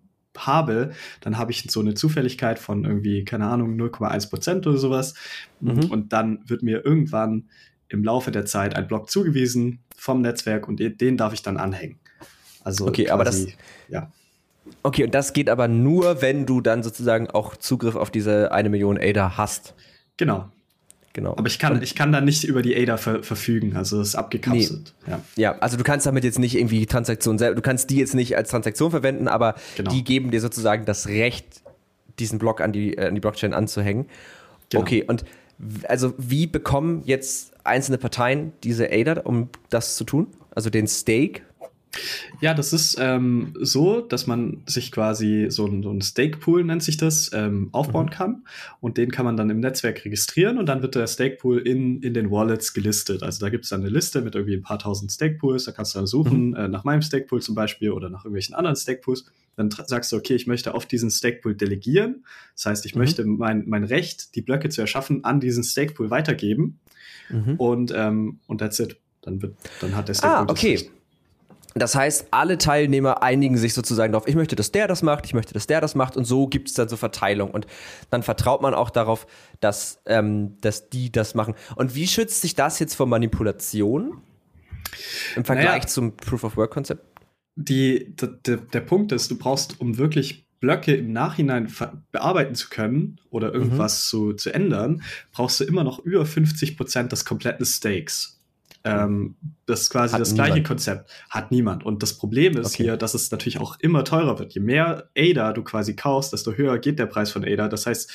habe, dann habe ich so eine Zufälligkeit von irgendwie, keine Ahnung, 0,1 Prozent oder sowas. Mhm. Und dann wird mir irgendwann im Laufe der Zeit ein Block zugewiesen vom Netzwerk und den darf ich dann anhängen. Also okay, quasi, aber das, ja. Okay, und das geht aber nur, wenn du dann sozusagen auch Zugriff auf diese eine Million ADA hast. Genau. Genau. Aber ich kann, ich kann da nicht über die ADA ver verfügen, also das ist abgekapselt. Nee. Ja. ja, also du kannst damit jetzt nicht irgendwie Transaktionen selber, du kannst die jetzt nicht als Transaktion verwenden, aber genau. die geben dir sozusagen das Recht, diesen Block an die, äh, an die Blockchain anzuhängen. Genau. Okay, und also wie bekommen jetzt einzelne Parteien diese ADA, um das zu tun? Also den Stake ja, das ist ähm, so, dass man sich quasi so ein, so ein Stake-Pool, nennt sich das, ähm, aufbauen mhm. kann. Und den kann man dann im Netzwerk registrieren und dann wird der Stake-Pool in, in den Wallets gelistet. Also da gibt es dann eine Liste mit irgendwie ein paar tausend Stake-Pools. Da kannst du dann suchen, mhm. äh, nach meinem Stake-Pool zum Beispiel oder nach irgendwelchen anderen Stake-Pools. Dann sagst du, okay, ich möchte auf diesen Stake-Pool delegieren. Das heißt, ich mhm. möchte mein, mein Recht, die Blöcke zu erschaffen, an diesen Stake-Pool weitergeben. Mhm. Und, ähm, und that's it. Dann, wird, dann hat der Stake-Pool ah, okay. Das heißt, alle Teilnehmer einigen sich sozusagen darauf, ich möchte, dass der das macht, ich möchte, dass der das macht und so gibt es dann so Verteilung und dann vertraut man auch darauf, dass, ähm, dass die das machen. Und wie schützt sich das jetzt vor Manipulation im Vergleich naja, zum Proof-of-Work-Konzept? Die, der, der Punkt ist, du brauchst, um wirklich Blöcke im Nachhinein bearbeiten zu können oder irgendwas mhm. zu, zu ändern, brauchst du immer noch über 50 Prozent des kompletten Stakes. Ähm, das ist quasi Hat das niemand. gleiche Konzept. Hat niemand. Und das Problem ist okay. hier, dass es natürlich auch immer teurer wird. Je mehr ADA du quasi kaufst, desto höher geht der Preis von ADA. Das heißt,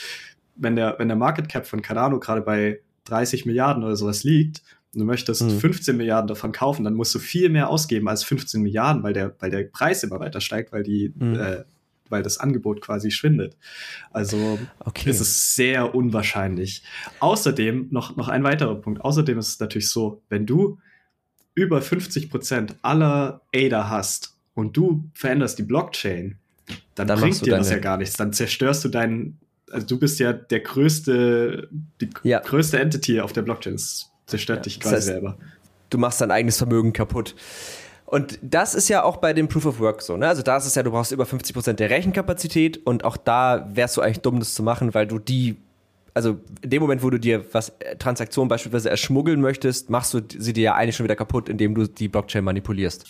wenn der, wenn der Market Cap von Cardano gerade bei 30 Milliarden oder sowas liegt, und du möchtest mhm. 15 Milliarden davon kaufen, dann musst du viel mehr ausgeben als 15 Milliarden, weil der, weil der Preis immer weiter steigt, weil die, mhm. äh, weil das Angebot quasi schwindet. Also okay. ist es sehr unwahrscheinlich. Außerdem noch, noch ein weiterer Punkt. Außerdem ist es natürlich so, wenn du über 50 Prozent aller ADA hast und du veränderst die Blockchain, dann, dann bringt dir das ja gar nichts. Dann zerstörst du deinen, also du bist ja der größte, die ja. größte Entity auf der Blockchain. Das zerstört ja. dich quasi das heißt, selber. Du machst dein eigenes Vermögen kaputt. Und das ist ja auch bei dem Proof of Work so. Ne? Also da ist es ja, du brauchst über 50% der Rechenkapazität und auch da wärst du eigentlich dumm, das zu machen, weil du die, also in dem Moment, wo du dir was äh, Transaktionen beispielsweise erschmuggeln möchtest, machst du sie dir ja eigentlich schon wieder kaputt, indem du die Blockchain manipulierst.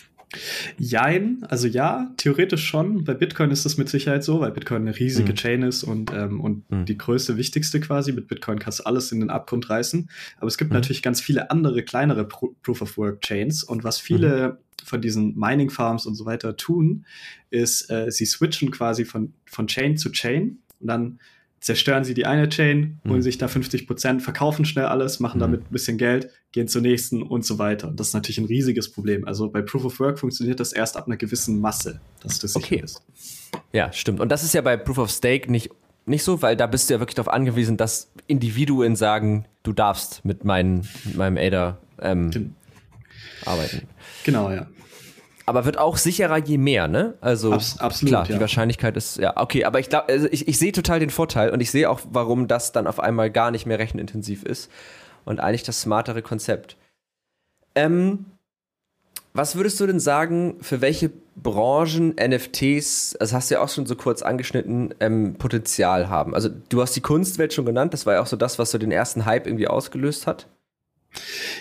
Jein, also ja, theoretisch schon. Bei Bitcoin ist das mit Sicherheit so, weil Bitcoin eine riesige mhm. Chain ist und, ähm, und mhm. die größte, wichtigste quasi. Mit Bitcoin kannst du alles in den Abgrund reißen. Aber es gibt mhm. natürlich ganz viele andere, kleinere Pro Proof of Work Chains. Und was viele mhm. Von diesen Mining Farms und so weiter tun, ist, äh, sie switchen quasi von, von Chain zu Chain und dann zerstören sie die eine Chain, holen mhm. sich da 50 Prozent, verkaufen schnell alles, machen mhm. damit ein bisschen Geld, gehen zur nächsten und so weiter. Und das ist natürlich ein riesiges Problem. Also bei Proof of Work funktioniert das erst ab einer gewissen Masse, dass das okay. ist. Ja, stimmt. Und das ist ja bei Proof of Stake nicht, nicht so, weil da bist du ja wirklich darauf angewiesen, dass Individuen sagen, du darfst mit, mein, mit meinem ADA ähm, arbeiten. Genau, ja. Aber wird auch sicherer je mehr, ne? Also Abs absolut, klar, ja. die Wahrscheinlichkeit ist ja okay, aber ich glaube, also ich, ich sehe total den Vorteil und ich sehe auch, warum das dann auf einmal gar nicht mehr rechenintensiv ist und eigentlich das smartere Konzept. Ähm, was würdest du denn sagen, für welche Branchen NFTs, das hast du ja auch schon so kurz angeschnitten, ähm, Potenzial haben? Also du hast die Kunstwelt schon genannt, das war ja auch so das, was so den ersten Hype irgendwie ausgelöst hat.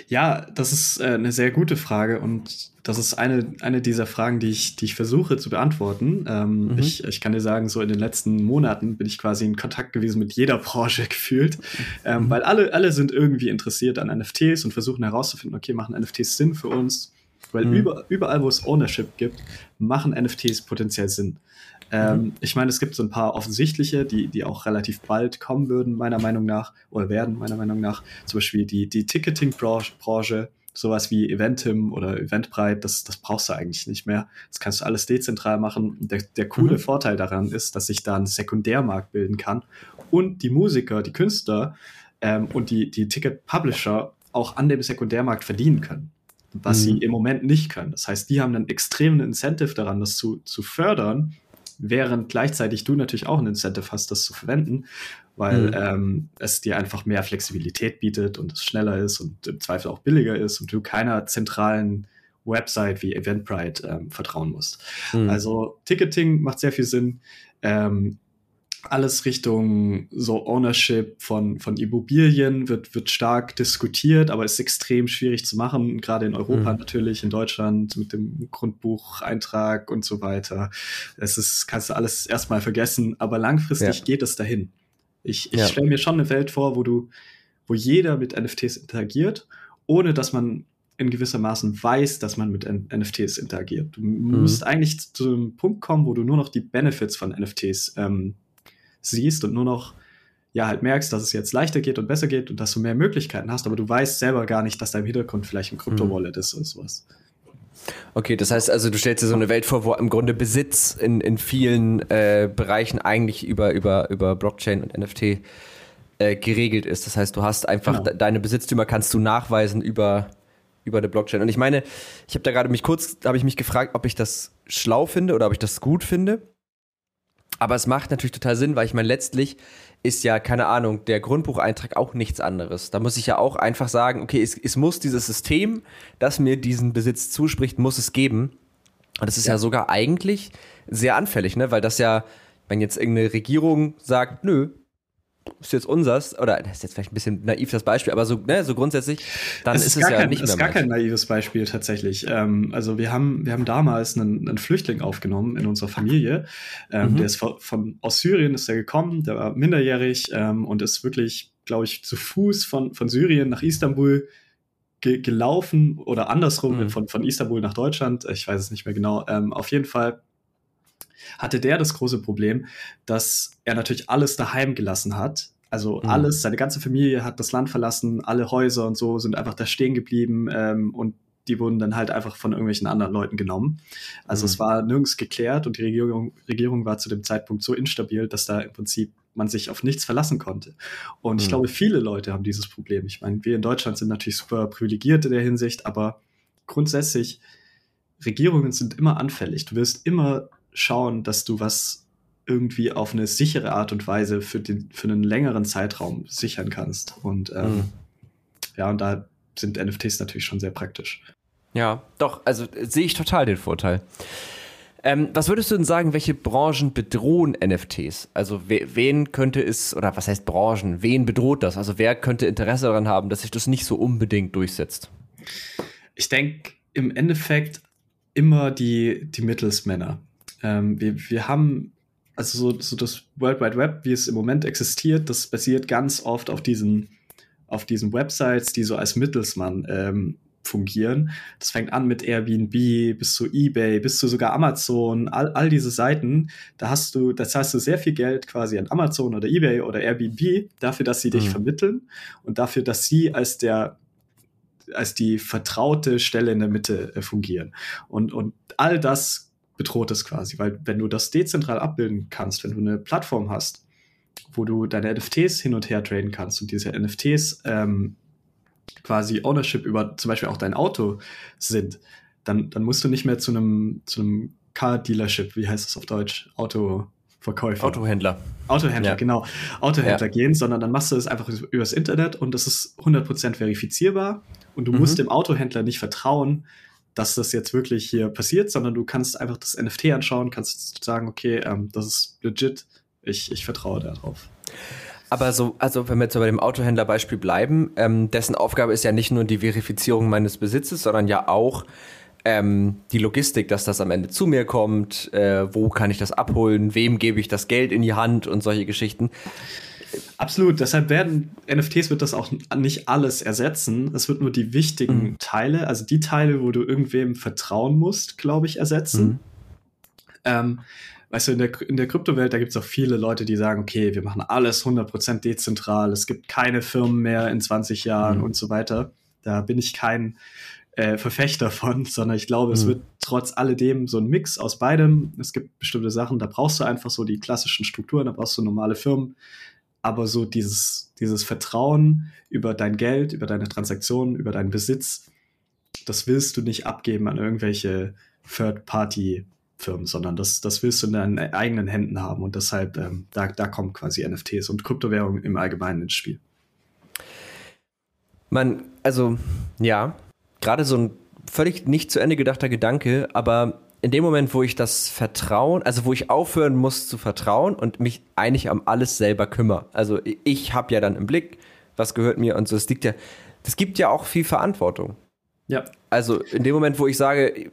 Ja, das ist äh, eine sehr gute Frage und das ist eine, eine dieser Fragen, die ich, die ich versuche zu beantworten. Ähm, mhm. ich, ich kann dir sagen, so in den letzten Monaten bin ich quasi in Kontakt gewesen mit jeder Branche gefühlt, ähm, mhm. weil alle, alle sind irgendwie interessiert an NFTs und versuchen herauszufinden, okay, machen NFTs Sinn für uns? Weil mhm. über, überall, wo es Ownership gibt, machen NFTs potenziell Sinn. Ähm, mhm. Ich meine, es gibt so ein paar offensichtliche, die, die auch relativ bald kommen würden, meiner Meinung nach, oder werden, meiner Meinung nach. Zum Beispiel die, die Ticketing-Branche, sowas wie Eventim oder Eventbrite, das, das brauchst du eigentlich nicht mehr. Das kannst du alles dezentral machen. Der, der coole mhm. Vorteil daran ist, dass sich da ein Sekundärmarkt bilden kann und die Musiker, die Künstler ähm, und die, die Ticket-Publisher auch an dem Sekundärmarkt verdienen können, was mhm. sie im Moment nicht können. Das heißt, die haben einen extremen Incentive daran, das zu, zu fördern, während gleichzeitig du natürlich auch ein Incentive hast, das zu verwenden, weil mhm. ähm, es dir einfach mehr Flexibilität bietet und es schneller ist und im Zweifel auch billiger ist und du keiner zentralen Website wie Eventbrite ähm, vertrauen musst. Mhm. Also Ticketing macht sehr viel Sinn. Ähm, alles Richtung so Ownership von, von Immobilien wird, wird stark diskutiert, aber ist extrem schwierig zu machen, gerade in Europa mhm. natürlich, in Deutschland mit dem Grundbucheintrag und so weiter. Es ist, kannst du alles erstmal vergessen, aber langfristig ja. geht es dahin. Ich, ich ja. stelle mir schon eine Welt vor, wo du, wo jeder mit NFTs interagiert, ohne dass man in gewissermaßen weiß, dass man mit NFTs interagiert. Du mhm. musst eigentlich zu einem Punkt kommen, wo du nur noch die Benefits von NFTs ähm, siehst und nur noch ja halt merkst, dass es jetzt leichter geht und besser geht und dass du mehr Möglichkeiten hast, aber du weißt selber gar nicht, dass da im Hintergrund vielleicht ein Krypto-Wallet mhm. ist oder sowas. Okay, das heißt also, du stellst dir so eine Welt vor, wo im Grunde Besitz in, in vielen äh, Bereichen eigentlich über, über, über Blockchain und NFT äh, geregelt ist. Das heißt, du hast einfach genau. deine Besitztümer kannst du nachweisen über über der Blockchain. Und ich meine, ich habe da gerade mich kurz, habe ich mich gefragt, ob ich das schlau finde oder ob ich das gut finde. Aber es macht natürlich total Sinn, weil ich meine, letztlich ist ja, keine Ahnung, der Grundbucheintrag auch nichts anderes. Da muss ich ja auch einfach sagen, okay, es, es muss dieses System, das mir diesen Besitz zuspricht, muss es geben. Und das ist ja, ja sogar eigentlich sehr anfällig, ne? Weil das ja, wenn jetzt irgendeine Regierung sagt, nö, ist jetzt unsers, oder das ist jetzt vielleicht ein bisschen naiv das Beispiel, aber so, ne, so grundsätzlich, dann es ist, ist es ja kein, nicht mehr. Es ist gar kein naives Beispiel tatsächlich. Ähm, also wir haben, wir haben damals einen, einen Flüchtling aufgenommen in unserer Familie. Ähm, mhm. Der ist von, von, aus Syrien ist er gekommen, der war minderjährig ähm, und ist wirklich, glaube ich, zu Fuß von, von Syrien nach Istanbul ge gelaufen oder andersrum mhm. von, von Istanbul nach Deutschland. Ich weiß es nicht mehr genau. Ähm, auf jeden Fall hatte der das große Problem, dass er natürlich alles daheim gelassen hat. Also mhm. alles, seine ganze Familie hat das Land verlassen, alle Häuser und so sind einfach da stehen geblieben ähm, und die wurden dann halt einfach von irgendwelchen anderen Leuten genommen. Also mhm. es war nirgends geklärt und die Regierung, Regierung war zu dem Zeitpunkt so instabil, dass da im Prinzip man sich auf nichts verlassen konnte. Und mhm. ich glaube, viele Leute haben dieses Problem. Ich meine, wir in Deutschland sind natürlich super privilegiert in der Hinsicht, aber grundsätzlich, Regierungen sind immer anfällig. Du wirst immer schauen, dass du was irgendwie auf eine sichere Art und Weise für, den, für einen längeren Zeitraum sichern kannst. Und ähm, mhm. ja, und da sind NFTs natürlich schon sehr praktisch. Ja, doch, also sehe ich total den Vorteil. Ähm, was würdest du denn sagen, welche Branchen bedrohen NFTs? Also we wen könnte es, oder was heißt Branchen, wen bedroht das? Also wer könnte Interesse daran haben, dass sich das nicht so unbedingt durchsetzt? Ich denke im Endeffekt immer die, die Mittelsmänner. Ähm, wir, wir haben also so, so das World Wide Web, wie es im Moment existiert, das basiert ganz oft auf diesen, auf diesen Websites, die so als Mittelsmann ähm, fungieren. Das fängt an mit Airbnb bis zu eBay, bis zu sogar Amazon, all, all diese Seiten. Da hast du, das zahlst du sehr viel Geld quasi an Amazon oder eBay oder Airbnb dafür, dass sie dich mhm. vermitteln und dafür, dass sie als der als die vertraute Stelle in der Mitte äh, fungieren. Und, und all das bedroht es quasi, weil wenn du das dezentral abbilden kannst, wenn du eine Plattform hast, wo du deine NFTs hin und her traden kannst und diese NFTs ähm, quasi Ownership über zum Beispiel auch dein Auto sind, dann, dann musst du nicht mehr zu einem, zu einem Car-Dealership, wie heißt das auf Deutsch? Autoverkäufer. Autohändler. Autohändler, ja. genau. Autohändler ja. gehen, sondern dann machst du es einfach übers Internet und das ist 100% verifizierbar und du mhm. musst dem Autohändler nicht vertrauen, dass das jetzt wirklich hier passiert, sondern du kannst einfach das NFT anschauen, kannst sagen, okay, ähm, das ist legit, ich, ich vertraue darauf. Aber so, also wenn wir jetzt bei dem Autohändlerbeispiel bleiben, ähm, dessen Aufgabe ist ja nicht nur die Verifizierung meines Besitzes, sondern ja auch ähm, die Logistik, dass das am Ende zu mir kommt, äh, wo kann ich das abholen, wem gebe ich das Geld in die Hand und solche Geschichten. Absolut, deshalb werden NFTs wird das auch nicht alles ersetzen. Es wird nur die wichtigen mhm. Teile, also die Teile, wo du irgendwem vertrauen musst, glaube ich, ersetzen. Mhm. Ähm, weißt du, in der, in der Kryptowelt, da gibt es auch viele Leute, die sagen, okay, wir machen alles 100% dezentral, es gibt keine Firmen mehr in 20 Jahren mhm. und so weiter. Da bin ich kein äh, Verfechter von, sondern ich glaube, es mhm. wird trotz alledem so ein Mix aus beidem. Es gibt bestimmte Sachen, da brauchst du einfach so die klassischen Strukturen, da brauchst du normale Firmen aber so dieses, dieses Vertrauen über dein Geld, über deine Transaktionen, über deinen Besitz, das willst du nicht abgeben an irgendwelche Third-Party-Firmen, sondern das, das willst du in deinen eigenen Händen haben und deshalb, ähm, da, da kommen quasi NFTs und Kryptowährungen im Allgemeinen ins Spiel. Man, also, ja, gerade so ein völlig nicht zu Ende gedachter Gedanke, aber in dem Moment, wo ich das Vertrauen, also wo ich aufhören muss zu vertrauen und mich eigentlich am alles selber kümmere. Also ich habe ja dann im Blick, was gehört mir und so. Es liegt ja, das gibt ja auch viel Verantwortung. Ja. Also in dem Moment, wo ich sage,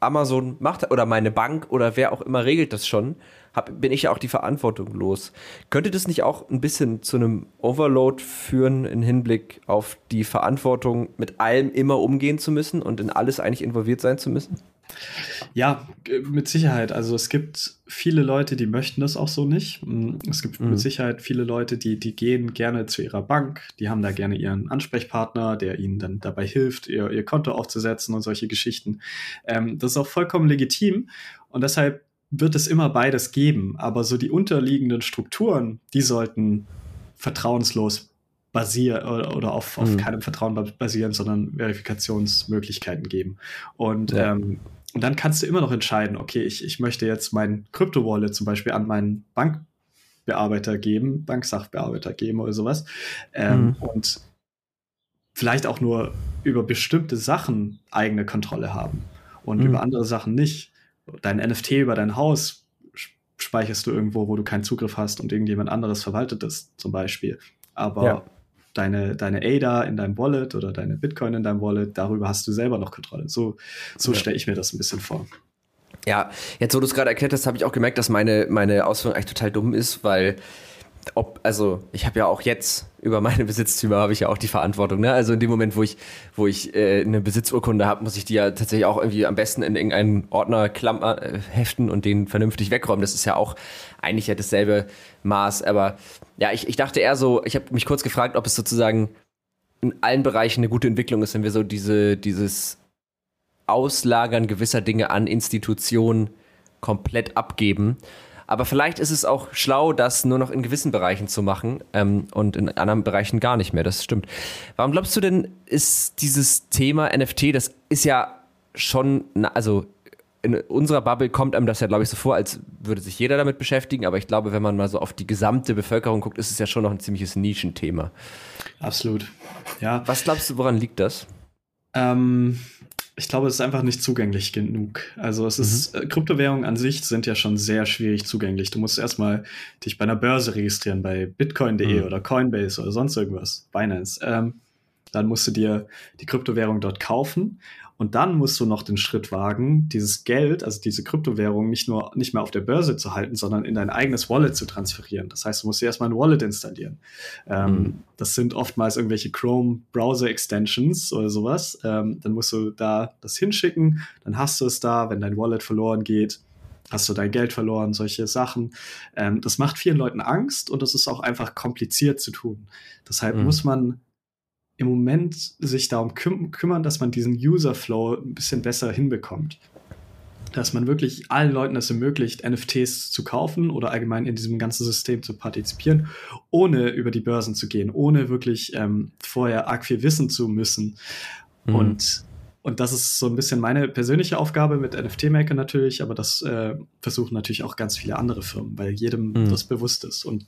Amazon macht oder meine Bank oder wer auch immer regelt das schon, hab, bin ich ja auch die Verantwortung los. Könnte das nicht auch ein bisschen zu einem Overload führen im Hinblick auf die Verantwortung, mit allem immer umgehen zu müssen und in alles eigentlich involviert sein zu müssen? Ja, mit Sicherheit. Also es gibt viele Leute, die möchten das auch so nicht. Mm, es gibt mhm. mit Sicherheit viele Leute, die, die gehen gerne zu ihrer Bank, die haben da gerne ihren Ansprechpartner, der ihnen dann dabei hilft, ihr, ihr Konto aufzusetzen und solche Geschichten. Ähm, das ist auch vollkommen legitim und deshalb wird es immer beides geben. Aber so die unterliegenden Strukturen, die sollten vertrauenslos basieren oder, oder auf, auf mhm. keinem Vertrauen basieren, sondern Verifikationsmöglichkeiten geben. Und ja. ähm, und dann kannst du immer noch entscheiden, okay, ich, ich möchte jetzt mein Krypto-Wallet zum Beispiel an meinen Bankbearbeiter geben, Banksachbearbeiter geben oder sowas. Ähm, mhm. Und vielleicht auch nur über bestimmte Sachen eigene Kontrolle haben und mhm. über andere Sachen nicht. Dein NFT über dein Haus speicherst du irgendwo, wo du keinen Zugriff hast und irgendjemand anderes verwaltet es zum Beispiel. Aber ja deine, deine ADA in deinem Wallet oder deine Bitcoin in deinem Wallet, darüber hast du selber noch Kontrolle. So, so ja. stelle ich mir das ein bisschen vor. Ja, jetzt wo du es gerade erklärt hast, habe ich auch gemerkt, dass meine, meine Ausführung eigentlich total dumm ist, weil ob, also ich habe ja auch jetzt über meine Besitztümer habe ich ja auch die Verantwortung. Ne? Also in dem Moment, wo ich, wo ich äh, eine Besitzurkunde habe, muss ich die ja tatsächlich auch irgendwie am besten in irgendeinen Ordner klammer, äh, heften und den vernünftig wegräumen. Das ist ja auch eigentlich ja dasselbe Maß. Aber ja, ich, ich dachte eher so, ich habe mich kurz gefragt, ob es sozusagen in allen Bereichen eine gute Entwicklung ist, wenn wir so diese, dieses Auslagern gewisser Dinge an Institutionen komplett abgeben. Aber vielleicht ist es auch schlau, das nur noch in gewissen Bereichen zu machen ähm, und in anderen Bereichen gar nicht mehr. Das stimmt. Warum glaubst du denn, ist dieses Thema NFT, das ist ja schon, also in unserer Bubble kommt einem das ja, glaube ich, so vor, als würde sich jeder damit beschäftigen. Aber ich glaube, wenn man mal so auf die gesamte Bevölkerung guckt, ist es ja schon noch ein ziemliches Nischenthema. Absolut. Ja. Was glaubst du, woran liegt das? Ähm, ich glaube, es ist einfach nicht zugänglich genug. Also es ist, mhm. Äh, Kryptowährungen an sich sind ja schon sehr schwierig zugänglich. Du musst erstmal dich bei einer Börse registrieren, bei bitcoin.de mhm. oder Coinbase oder sonst irgendwas, Binance. Ähm, dann musst du dir die Kryptowährung dort kaufen und dann musst du noch den Schritt wagen, dieses Geld, also diese Kryptowährung nicht nur nicht mehr auf der Börse zu halten, sondern in dein eigenes Wallet zu transferieren. Das heißt, du musst dir erstmal ein Wallet installieren. Ähm, mhm. Das sind oftmals irgendwelche Chrome Browser Extensions oder sowas. Ähm, dann musst du da das hinschicken, dann hast du es da, wenn dein Wallet verloren geht, hast du dein Geld verloren, solche Sachen. Ähm, das macht vielen Leuten Angst und das ist auch einfach kompliziert zu tun. Deshalb mhm. muss man im Moment sich darum küm kümmern, dass man diesen User Flow ein bisschen besser hinbekommt. Dass man wirklich allen Leuten es ermöglicht, NFTs zu kaufen oder allgemein in diesem ganzen System zu partizipieren, ohne über die Börsen zu gehen, ohne wirklich ähm, vorher arg viel wissen zu müssen. Mhm. Und, und das ist so ein bisschen meine persönliche Aufgabe mit NFT-Maker natürlich, aber das äh, versuchen natürlich auch ganz viele andere Firmen, weil jedem mhm. das bewusst ist. Und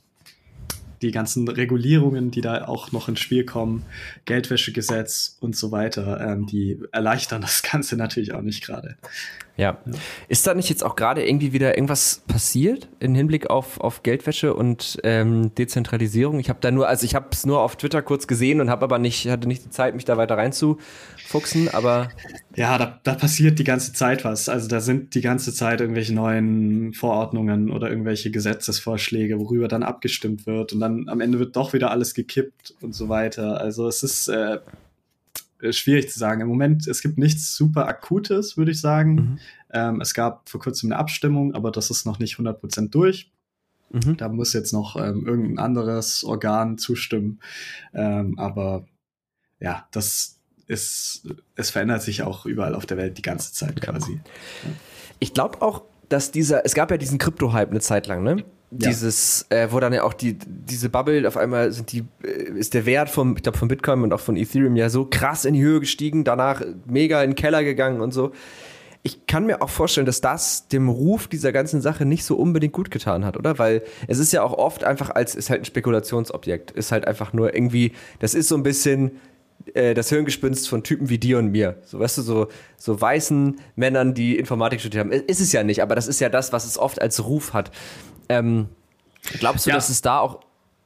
die ganzen Regulierungen, die da auch noch ins Spiel kommen, Geldwäschegesetz und so weiter, ähm, die erleichtern das Ganze natürlich auch nicht gerade. Ja. Ist da nicht jetzt auch gerade irgendwie wieder irgendwas passiert im Hinblick auf, auf Geldwäsche und ähm, Dezentralisierung? Ich habe da nur, also ich habe es nur auf Twitter kurz gesehen und habe aber nicht, hatte nicht die Zeit, mich da weiter reinzufuchsen, aber. Ja, da, da passiert die ganze Zeit was. Also da sind die ganze Zeit irgendwelche neuen Verordnungen oder irgendwelche Gesetzesvorschläge, worüber dann abgestimmt wird und dann am Ende wird doch wieder alles gekippt und so weiter. Also es ist äh, schwierig zu sagen. Im Moment, es gibt nichts super Akutes, würde ich sagen. Mhm. Ähm, es gab vor kurzem eine Abstimmung, aber das ist noch nicht 100% durch. Mhm. Da muss jetzt noch ähm, irgendein anderes Organ zustimmen. Ähm, aber ja, das ist, es verändert sich auch überall auf der Welt die ganze Zeit quasi. Ich glaube auch, dass dieser, es gab ja diesen Krypto-Hype eine Zeit lang, ne? Dieses, äh, wo dann ja auch die, diese Bubble auf einmal sind die, äh, ist der Wert vom, ich glaube, von Bitcoin und auch von Ethereum ja so krass in die Höhe gestiegen, danach mega in den Keller gegangen und so. Ich kann mir auch vorstellen, dass das dem Ruf dieser ganzen Sache nicht so unbedingt gut getan hat, oder? Weil es ist ja auch oft einfach als, ist halt ein Spekulationsobjekt, ist halt einfach nur irgendwie, das ist so ein bisschen, äh, das Hirngespinst von Typen wie dir und mir. So, weißt du, so, so weißen Männern, die Informatik studiert haben. Ist es ja nicht, aber das ist ja das, was es oft als Ruf hat. Ähm, glaubst du, ja. dass es da auch.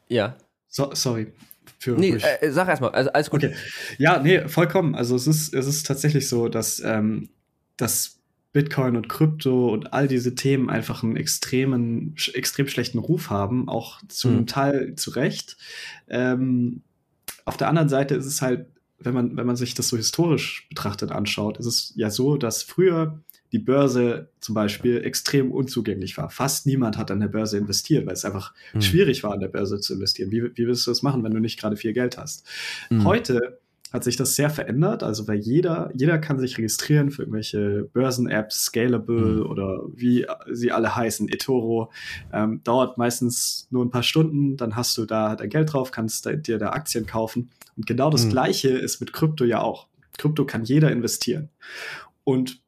Ja. So, sorry. Für nee, äh, sag erstmal, also alles gut. Okay. Ja, nee, vollkommen. Also es ist, es ist tatsächlich so, dass, ähm, dass Bitcoin und Krypto und all diese Themen einfach einen extremen, extrem schlechten Ruf haben, auch zum mhm. Teil zu Recht. Ähm, auf der anderen Seite ist es halt, wenn man, wenn man sich das so historisch betrachtet anschaut, ist es ja so, dass früher die Börse zum Beispiel extrem unzugänglich war. Fast niemand hat an der Börse investiert, weil es einfach hm. schwierig war, an der Börse zu investieren. Wie, wie willst du das machen, wenn du nicht gerade viel Geld hast? Hm. Heute hat sich das sehr verändert. Also weil jeder, jeder kann sich registrieren für irgendwelche Börsen-Apps, Scalable mhm. oder wie sie alle heißen, eToro. Ähm, dauert meistens nur ein paar Stunden, dann hast du da dein Geld drauf, kannst da, dir da Aktien kaufen. Und genau das mhm. Gleiche ist mit Krypto ja auch. Krypto kann jeder investieren. Und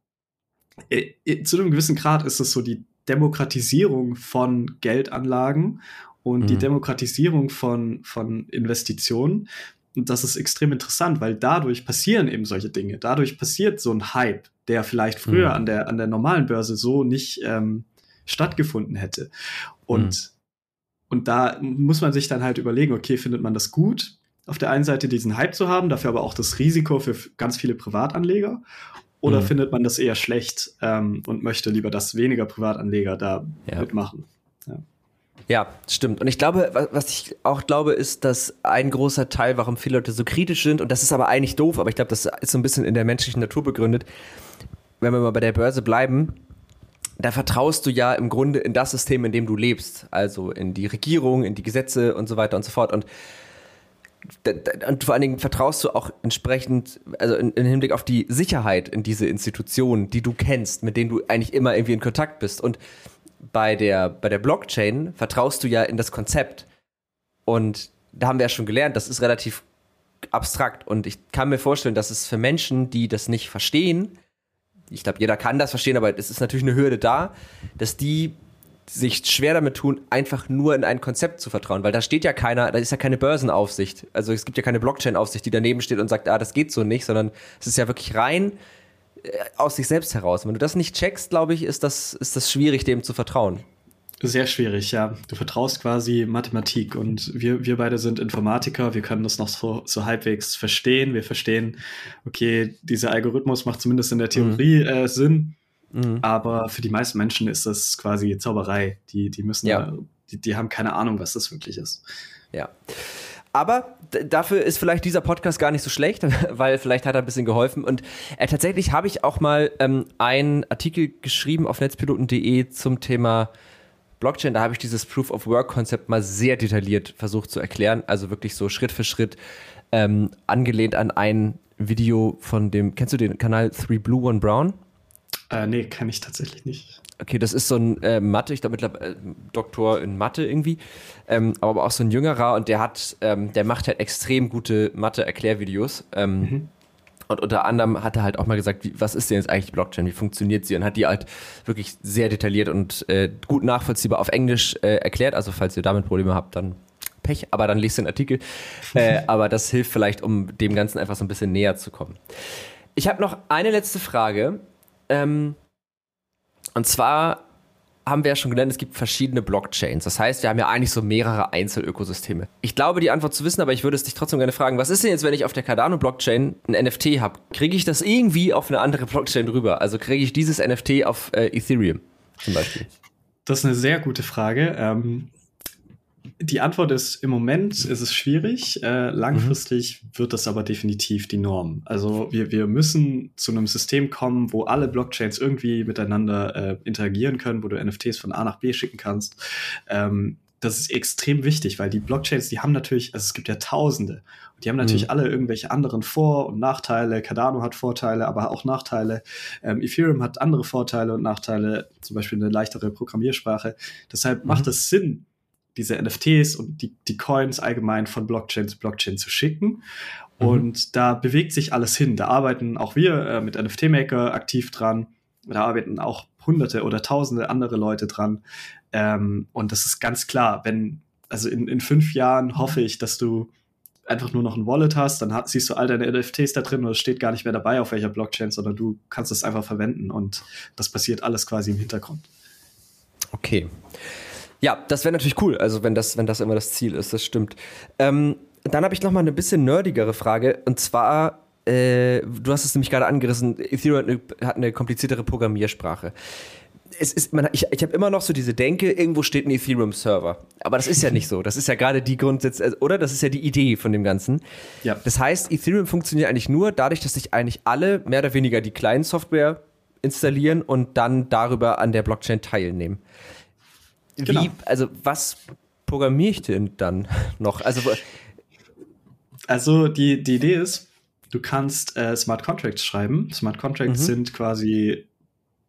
zu einem gewissen Grad ist es so die Demokratisierung von Geldanlagen und mhm. die Demokratisierung von, von Investitionen. Und das ist extrem interessant, weil dadurch passieren eben solche Dinge. Dadurch passiert so ein Hype, der vielleicht früher mhm. an, der, an der normalen Börse so nicht ähm, stattgefunden hätte. Und, mhm. und da muss man sich dann halt überlegen, okay, findet man das gut, auf der einen Seite diesen Hype zu haben, dafür aber auch das Risiko für ganz viele Privatanleger. Oder mhm. findet man das eher schlecht ähm, und möchte lieber, dass weniger Privatanleger da ja. mitmachen? Ja. Ja, stimmt. Und ich glaube, was ich auch glaube, ist, dass ein großer Teil, warum viele Leute so kritisch sind, und das ist aber eigentlich doof, aber ich glaube, das ist so ein bisschen in der menschlichen Natur begründet, wenn wir mal bei der Börse bleiben, da vertraust du ja im Grunde in das System, in dem du lebst. Also in die Regierung, in die Gesetze und so weiter und so fort. Und und vor allen Dingen vertraust du auch entsprechend, also im Hinblick auf die Sicherheit in diese Institutionen, die du kennst, mit denen du eigentlich immer irgendwie in Kontakt bist. Und bei der, bei der Blockchain vertraust du ja in das Konzept. Und da haben wir ja schon gelernt, das ist relativ abstrakt. Und ich kann mir vorstellen, dass es für Menschen, die das nicht verstehen, ich glaube, jeder kann das verstehen, aber es ist natürlich eine Hürde da, dass die sich schwer damit tun, einfach nur in ein Konzept zu vertrauen, weil da steht ja keiner, da ist ja keine Börsenaufsicht. Also es gibt ja keine Blockchain-Aufsicht, die daneben steht und sagt, ah, das geht so nicht, sondern es ist ja wirklich rein äh, aus sich selbst heraus. Wenn du das nicht checkst, glaube ich, ist das, ist das schwierig, dem zu vertrauen. Sehr schwierig, ja. Du vertraust quasi Mathematik und wir, wir beide sind Informatiker, wir können das noch so, so halbwegs verstehen. Wir verstehen, okay, dieser Algorithmus macht zumindest in der Theorie mhm. äh, Sinn, mhm. aber für die meisten Menschen ist das quasi Zauberei. Die, die müssen, ja. die, die haben keine Ahnung, was das wirklich ist. Ja. Aber dafür ist vielleicht dieser Podcast gar nicht so schlecht, weil vielleicht hat er ein bisschen geholfen. Und äh, tatsächlich habe ich auch mal ähm, einen Artikel geschrieben auf netzpiloten.de zum Thema Blockchain. Da habe ich dieses Proof of Work-Konzept mal sehr detailliert versucht zu erklären. Also wirklich so Schritt für Schritt ähm, angelehnt an ein Video von dem, kennst du den Kanal Three Blue One Brown? Äh, nee, kann ich tatsächlich nicht. Okay, das ist so ein äh, Mathe, ich glaube mittlerweile äh, Doktor in Mathe irgendwie, ähm, aber auch so ein jüngerer und der hat, ähm, der macht halt extrem gute Mathe-Erklärvideos. Ähm, mhm. Und unter anderem hat er halt auch mal gesagt, wie, was ist denn jetzt eigentlich Blockchain, wie funktioniert sie? Und hat die halt wirklich sehr detailliert und äh, gut nachvollziehbar auf Englisch äh, erklärt. Also falls ihr damit Probleme habt, dann Pech, aber dann lest den Artikel. äh, aber das hilft vielleicht, um dem Ganzen einfach so ein bisschen näher zu kommen. Ich habe noch eine letzte Frage. Ähm, und zwar haben wir ja schon gelernt, es gibt verschiedene Blockchains. Das heißt, wir haben ja eigentlich so mehrere Einzelökosysteme. Ich glaube, die Antwort zu wissen, aber ich würde es dich trotzdem gerne fragen, was ist denn jetzt, wenn ich auf der Cardano-Blockchain ein NFT habe? Kriege ich das irgendwie auf eine andere Blockchain drüber? Also kriege ich dieses NFT auf äh, Ethereum zum Beispiel? Das ist eine sehr gute Frage. Ähm, die Antwort ist, im Moment ist es schwierig. Äh, langfristig mhm. wird das aber definitiv die Norm. Also wir, wir müssen zu einem System kommen, wo alle Blockchains irgendwie miteinander äh, interagieren können, wo du NFTs von A nach B schicken kannst. Ähm, das ist extrem wichtig, weil die Blockchains, die haben natürlich, also es gibt ja Tausende. Und die haben natürlich mhm. alle irgendwelche anderen Vor- und Nachteile. Cardano hat Vorteile, aber auch Nachteile. Ähm, Ethereum hat andere Vorteile und Nachteile, zum Beispiel eine leichtere Programmiersprache. Deshalb mhm. macht es Sinn, diese NFTs und die, die Coins allgemein von Blockchain zu Blockchain zu schicken. Mhm. Und da bewegt sich alles hin. Da arbeiten auch wir äh, mit NFT Maker aktiv dran. Da arbeiten auch hunderte oder tausende andere Leute dran. Ähm, und das ist ganz klar, wenn, also in, in fünf Jahren hoffe ich, dass du einfach nur noch ein Wallet hast, dann hast, siehst du all deine NFTs da drin und es steht gar nicht mehr dabei, auf welcher Blockchain, sondern du kannst es einfach verwenden und das passiert alles quasi im Hintergrund. Okay. Ja, das wäre natürlich cool, also wenn das, wenn das immer das Ziel ist, das stimmt. Ähm, dann habe ich noch mal eine bisschen nerdigere Frage und zwar äh, du hast es nämlich gerade angerissen, Ethereum hat eine, hat eine kompliziertere Programmiersprache. Es ist, man, ich, ich habe immer noch so diese Denke, irgendwo steht ein Ethereum-Server. Aber das ist ja nicht so. Das ist ja gerade die Grundsätze, also, oder? Das ist ja die Idee von dem Ganzen. Ja. Das heißt, Ethereum funktioniert eigentlich nur dadurch, dass sich eigentlich alle mehr oder weniger die kleinen Software installieren und dann darüber an der Blockchain teilnehmen. Wie, genau. also was programmiere ich denn dann noch? Also, also die, die Idee ist, du kannst äh, Smart Contracts schreiben. Smart Contracts mhm. sind quasi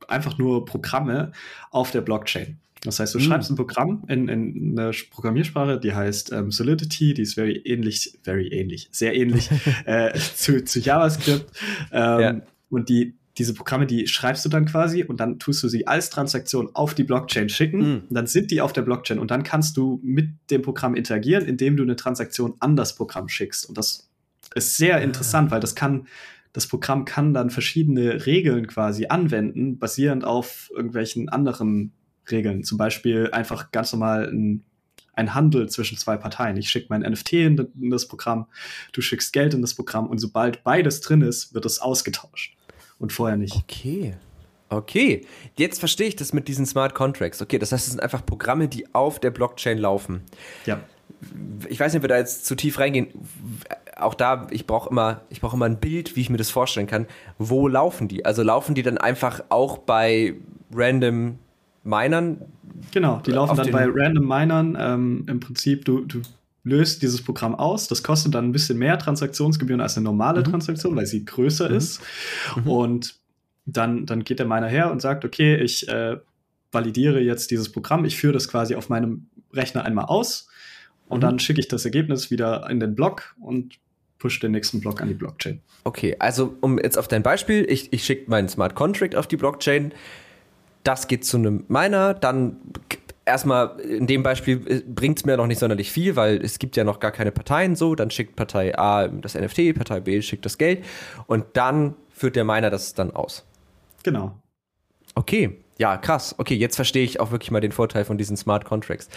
einfach nur Programme auf der Blockchain. Das heißt, du mhm. schreibst ein Programm in, in einer Programmiersprache, die heißt ähm, Solidity, die ist very ähnlich, very ähnlich, sehr ähnlich äh, zu, zu JavaScript. Ähm, ja. Und die, diese Programme, die schreibst du dann quasi und dann tust du sie als Transaktion auf die Blockchain schicken. Mhm. dann sind die auf der Blockchain und dann kannst du mit dem Programm interagieren, indem du eine Transaktion an das Programm schickst. Und das ist sehr interessant, weil das kann, das Programm kann dann verschiedene Regeln quasi anwenden, basierend auf irgendwelchen anderen Regeln. Zum Beispiel einfach ganz normal ein, ein Handel zwischen zwei Parteien. Ich schicke mein NFT in, in das Programm, du schickst Geld in das Programm und sobald beides drin ist, wird es ausgetauscht. Und vorher nicht. Okay. Okay, jetzt verstehe ich das mit diesen Smart Contracts. Okay, das heißt, es sind einfach Programme, die auf der Blockchain laufen. Ja. Ich weiß nicht, ob wir da jetzt zu tief reingehen auch da, ich brauche immer, ich brauche immer ein Bild, wie ich mir das vorstellen kann. Wo laufen die? Also laufen die dann einfach auch bei random Minern? Genau, die laufen dann bei random Minern. Ähm, Im Prinzip, du, du löst dieses Programm aus. Das kostet dann ein bisschen mehr Transaktionsgebühren als eine normale mhm. Transaktion, weil sie größer mhm. ist. Mhm. Und dann, dann geht der Miner her und sagt, okay, ich äh, validiere jetzt dieses Programm, ich führe das quasi auf meinem Rechner einmal aus und mhm. dann schicke ich das Ergebnis wieder in den Block und push den nächsten Block an die Blockchain. Okay, also um jetzt auf dein Beispiel, ich, ich schicke meinen Smart Contract auf die Blockchain, das geht zu einem Miner, dann erstmal in dem Beispiel äh, bringt es mir noch nicht sonderlich viel, weil es gibt ja noch gar keine Parteien so, dann schickt Partei A das NFT, Partei B schickt das Geld und dann führt der Miner das dann aus. Genau. Okay, ja, krass. Okay, jetzt verstehe ich auch wirklich mal den Vorteil von diesen Smart Contracts.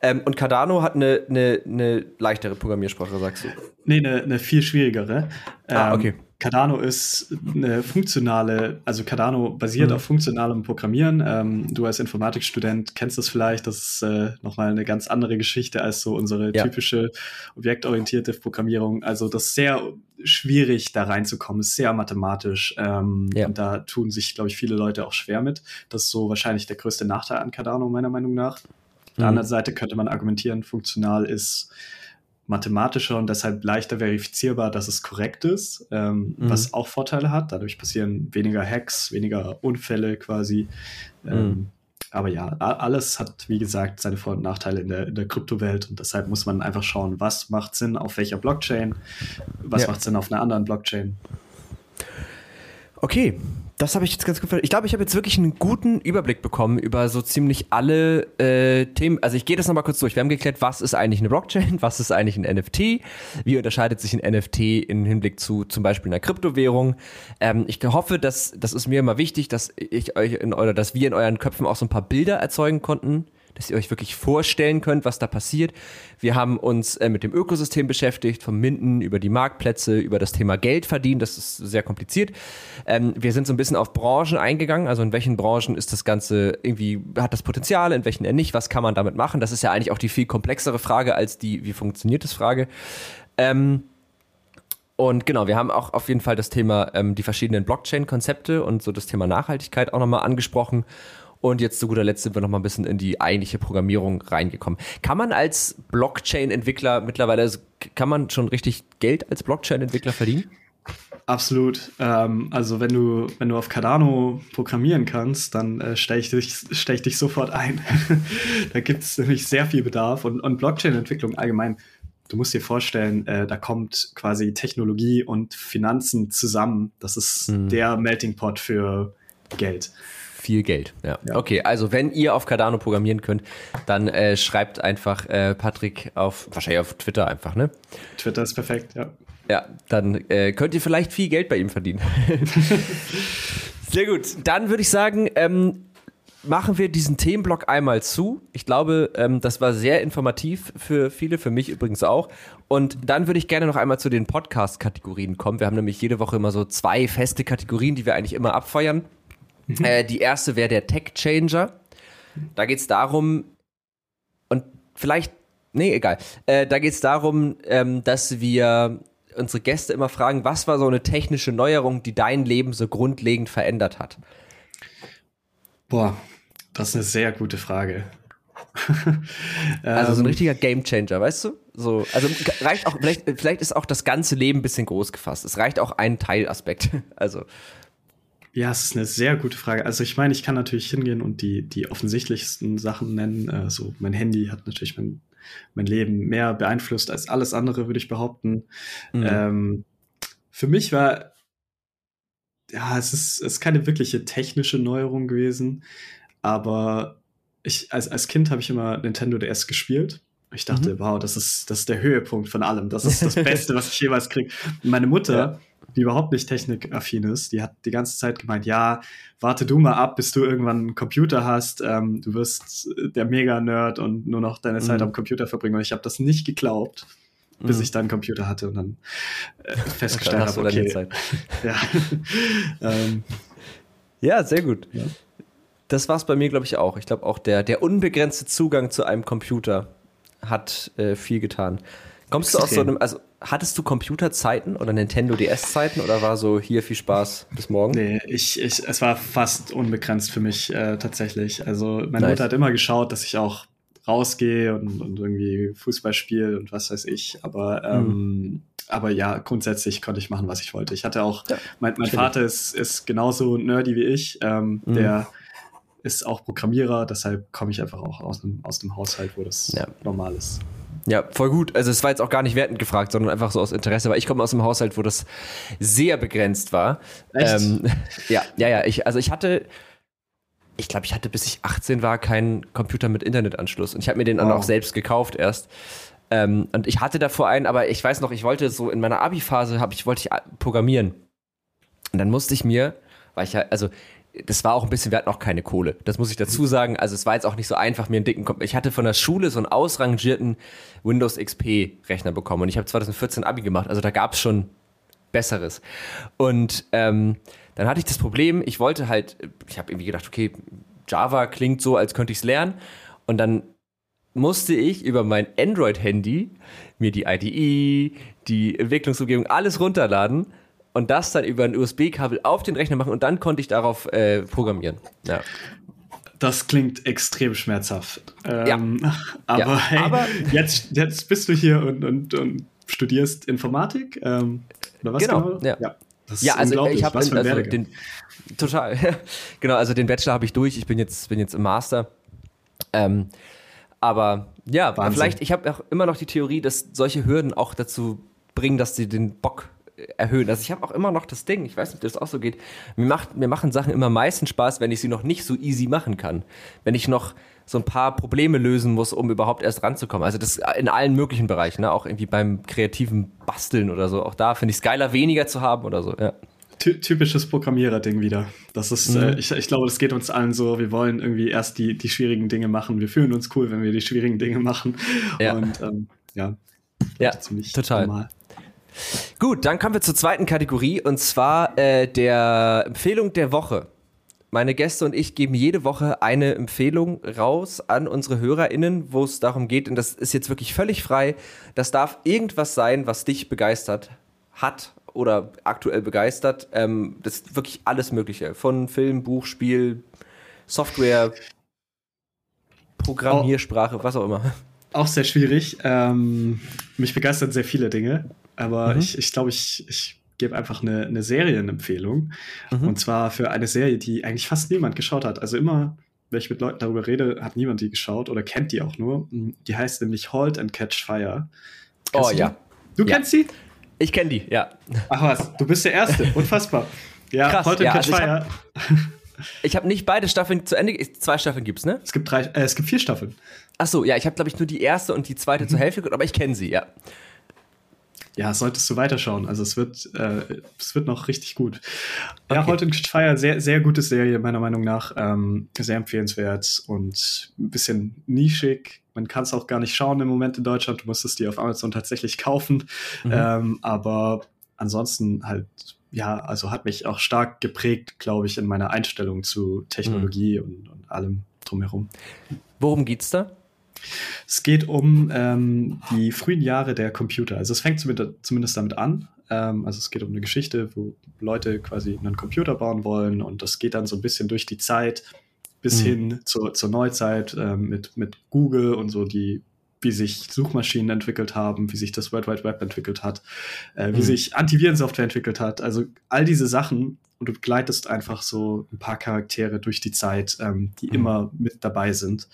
Ähm, und Cardano hat eine, eine, eine leichtere Programmiersprache, sagst du? Nee, eine, eine viel schwierigere. Ah, okay. Ähm, Cardano ist eine funktionale, also Cardano basiert mhm. auf funktionalem Programmieren. Ähm, du als Informatikstudent kennst das vielleicht, das ist äh, nochmal eine ganz andere Geschichte als so unsere ja. typische objektorientierte Programmierung. Also das ist sehr schwierig, da reinzukommen, ist sehr mathematisch. Ähm, ja. Und da tun sich, glaube ich, viele Leute auch schwer mit. Das ist so wahrscheinlich der größte Nachteil an Cardano, meiner Meinung nach. Auf der mhm. anderen Seite könnte man argumentieren, funktional ist mathematischer und deshalb leichter verifizierbar, dass es korrekt ist, ähm, mhm. was auch Vorteile hat. Dadurch passieren weniger Hacks, weniger Unfälle quasi. Ähm, mhm. Aber ja, alles hat, wie gesagt, seine Vor- und Nachteile in der, in der Kryptowelt und deshalb muss man einfach schauen, was macht Sinn auf welcher Blockchain, was ja. macht Sinn auf einer anderen Blockchain. Okay, das habe ich jetzt ganz gut verstanden. Ich glaube, ich habe jetzt wirklich einen guten Überblick bekommen über so ziemlich alle äh, Themen. Also ich gehe das nochmal kurz durch. Wir haben geklärt, was ist eigentlich eine Blockchain, was ist eigentlich ein NFT, wie unterscheidet sich ein NFT im Hinblick zu zum Beispiel einer Kryptowährung. Ähm, ich hoffe, dass das ist mir immer wichtig, dass ich euch in oder dass wir in euren Köpfen auch so ein paar Bilder erzeugen konnten dass ihr euch wirklich vorstellen könnt, was da passiert. Wir haben uns äh, mit dem Ökosystem beschäftigt, vom Minden über die Marktplätze, über das Thema Geld verdienen. Das ist sehr kompliziert. Ähm, wir sind so ein bisschen auf Branchen eingegangen, also in welchen Branchen ist das Ganze irgendwie, hat das Potenzial, in welchen eher nicht, was kann man damit machen? Das ist ja eigentlich auch die viel komplexere Frage als die, wie funktioniert das Frage. Ähm, und genau, wir haben auch auf jeden Fall das Thema, ähm, die verschiedenen Blockchain-Konzepte und so das Thema Nachhaltigkeit auch nochmal angesprochen Und jetzt zu guter Letzt sind wir noch mal ein bisschen in die eigentliche Programmierung reingekommen. Kann man als Blockchain-Entwickler mittlerweile, also kann man schon richtig Geld als Blockchain-Entwickler verdienen? Absolut. Ähm, also wenn du, wenn du auf Cardano programmieren kannst, dann äh, stelle ich, dich, stell ich dich sofort ein. da gibt es nämlich sehr viel Bedarf und, und Blockchain-Entwicklung allgemein. Du musst dir vorstellen, äh, da kommt quasi Technologie und Finanzen zusammen. Das ist hm. der Melting Pot für Geld viel Geld. Ja. ja. Okay, also wenn ihr auf Cardano programmieren könnt, dann äh, schreibt einfach äh, Patrick auf, wahrscheinlich auf Twitter einfach, ne? Twitter ist perfekt, ja. Ja, dann äh, könnt ihr vielleicht viel Geld bei ihm verdienen. Sehr gut. Dann würde ich sagen, ähm, machen wir diesen Themenblock einmal zu. Ich glaube, ähm, das war sehr informativ für viele, für mich übrigens auch. Und dann würde ich gerne noch einmal zu den Podcast-Kategorien kommen. Wir haben nämlich jede Woche immer so zwei feste Kategorien, die wir eigentlich immer abfeuern. Mhm. Äh, die erste wäre der Tech Changer. Da geht es darum, und vielleicht, nee, egal. Äh, da geht es darum, ähm, dass wir unsere Gäste immer fragen, was war so eine technische Neuerung, die dein Leben so grundlegend verändert hat? Boah, das ist eine sehr gute Frage. also so ein ähm, richtiger Gamechanger, weißt du? So, also reicht auch, vielleicht, vielleicht ist auch das ganze Leben ein bisschen groß gefasst. Es reicht auch ein Teilaspekt. Also. Ja, es ist eine sehr gute Frage. Also ich meine, ich kann natürlich hingehen und die, die offensichtlichsten Sachen nennen. Also mein Handy hat natürlich mein, mein Leben mehr beeinflusst als alles andere, würde ich behaupten. Mhm. Ähm, für mich war, ja, es ist, es ist keine wirkliche technische Neuerung gewesen, aber ich, als, als Kind habe ich immer Nintendo DS gespielt. Ich dachte, mhm. wow, das ist, das ist der Höhepunkt von allem. Das ist das Beste, was ich jemals kriege. Meine Mutter ja die überhaupt nicht technikaffin ist, die hat die ganze Zeit gemeint, ja, warte du mal ab, bis du irgendwann einen Computer hast, ähm, du wirst der Mega-Nerd und nur noch deine Zeit mhm. am Computer verbringen. Und ich habe das nicht geglaubt, bis mhm. ich dann einen Computer hatte und dann äh, festgestellt habe, okay. ja. ähm, ja, sehr gut. Ja. Das war es bei mir, glaube ich, auch. Ich glaube auch, der, der unbegrenzte Zugang zu einem Computer hat äh, viel getan. Kommst Extrem. du aus so einem, also hattest du Computerzeiten oder Nintendo DS-Zeiten oder war so hier viel Spaß bis morgen? Nee, ich, ich, es war fast unbegrenzt für mich äh, tatsächlich. Also meine nice. Mutter hat immer geschaut, dass ich auch rausgehe und, und irgendwie Fußball spiele und was weiß ich. Aber, ähm, mhm. aber ja, grundsätzlich konnte ich machen, was ich wollte. Ich hatte auch, ja, mein, mein Vater ist, ist genauso nerdy wie ich. Ähm, mhm. Der ist auch Programmierer, deshalb komme ich einfach auch aus einem, aus dem Haushalt, wo das ja. normal ist. Ja, voll gut. Also es war jetzt auch gar nicht wertend gefragt, sondern einfach so aus Interesse, weil ich komme aus einem Haushalt, wo das sehr begrenzt war. Echt? Ähm, ja, ja, ja. Ich, also ich hatte, ich glaube, ich hatte bis ich 18 war keinen Computer mit Internetanschluss und ich habe mir den wow. dann auch selbst gekauft erst. Ähm, und ich hatte davor einen, aber ich weiß noch, ich wollte so in meiner Abi-Phase habe ich wollte ich programmieren. Und dann musste ich mir, weil ich ja, also das war auch ein bisschen, wir hatten auch keine Kohle. Das muss ich dazu sagen. Also es war jetzt auch nicht so einfach, mir einen dicken Kom Ich hatte von der Schule so einen ausrangierten Windows XP Rechner bekommen und ich habe 2014 Abi gemacht. Also da gab es schon Besseres. Und ähm, dann hatte ich das Problem, ich wollte halt, ich habe irgendwie gedacht, okay, Java klingt so, als könnte ich es lernen. Und dann musste ich über mein Android-Handy mir die IDE, die Entwicklungsumgebung, alles runterladen und das dann über ein USB-Kabel auf den Rechner machen und dann konnte ich darauf äh, programmieren. Ja. Das klingt extrem schmerzhaft. Ähm, ja. Aber, ja. Hey, aber jetzt, jetzt bist du hier und, und, und studierst Informatik. Ähm, oder was genau? genau? Ja. ja. Das ja, also ich habe also den total genau, also den Bachelor habe ich durch. Ich bin jetzt bin jetzt im Master. Ähm, aber ja, Wahnsinn. vielleicht ich habe auch immer noch die Theorie, dass solche Hürden auch dazu bringen, dass sie den Bock erhöhen. Also ich habe auch immer noch das Ding, ich weiß nicht, ob das auch so geht. Mir, macht, mir machen Sachen immer meistens Spaß, wenn ich sie noch nicht so easy machen kann. Wenn ich noch so ein paar Probleme lösen muss, um überhaupt erst ranzukommen. Also das in allen möglichen Bereichen, ne? auch irgendwie beim kreativen Basteln oder so. Auch da finde ich es geiler, weniger zu haben oder so. Ja. Typisches Programmierer-Ding wieder. Das ist, mhm. äh, ich, ich glaube, das geht uns allen so. Wir wollen irgendwie erst die, die schwierigen Dinge machen. Wir fühlen uns cool, wenn wir die schwierigen Dinge machen. Ja. Und ähm, ja, ja total. Normal. Gut, dann kommen wir zur zweiten Kategorie und zwar äh, der Empfehlung der Woche. Meine Gäste und ich geben jede Woche eine Empfehlung raus an unsere HörerInnen, wo es darum geht, und das ist jetzt wirklich völlig frei. Das darf irgendwas sein, was dich begeistert hat oder aktuell begeistert. Ähm, das ist wirklich alles Mögliche. Von Film, Buch, Spiel, Software, Programmiersprache, oh. was auch immer? Auch sehr schwierig. Ähm, mich begeistern sehr viele Dinge, aber mhm. ich, ich glaube, ich, ich gebe einfach eine, eine Serienempfehlung. Mhm. Und zwar für eine Serie, die eigentlich fast niemand geschaut hat. Also immer, wenn ich mit Leuten darüber rede, hat niemand die geschaut oder kennt die auch nur. Die heißt nämlich Halt and Catch Fire. Kennst oh ja. Du ja. kennst sie? Ich kenne die, ja. Ach was, du bist der Erste. Unfassbar. Ja, Krass, Halt and ja, Catch also Fire. Ich habe hab nicht beide Staffeln zu Ende. Zwei Staffeln gibt's, ne? Es gibt drei, äh, es gibt vier Staffeln. Ach so, ja, ich habe glaube ich nur die erste und die zweite mhm. zur Hälfte aber ich kenne sie, ja ja, solltest du weiterschauen. Also es wird, äh, es wird noch richtig gut. Okay. Ja, Halt Fire, sehr, sehr gute Serie, meiner Meinung nach. Ähm, sehr empfehlenswert und ein bisschen nischig. Man kann es auch gar nicht schauen im Moment in Deutschland. Du musst es dir auf Amazon tatsächlich kaufen. Mhm. Ähm, aber ansonsten halt, ja, also hat mich auch stark geprägt, glaube ich, in meiner Einstellung zu Technologie mhm. und, und allem drumherum. Worum geht's da? Es geht um ähm, die frühen Jahre der Computer. Also es fängt zumindest damit an. Ähm, also es geht um eine Geschichte, wo Leute quasi einen Computer bauen wollen und das geht dann so ein bisschen durch die Zeit bis mhm. hin zur, zur Neuzeit ähm, mit, mit Google und so die wie sich Suchmaschinen entwickelt haben, wie sich das World Wide Web entwickelt hat, äh, wie mhm. sich Antivirensoftware entwickelt hat. Also all diese Sachen und du begleitest einfach so ein paar Charaktere durch die Zeit, ähm, die mhm. immer mit dabei sind.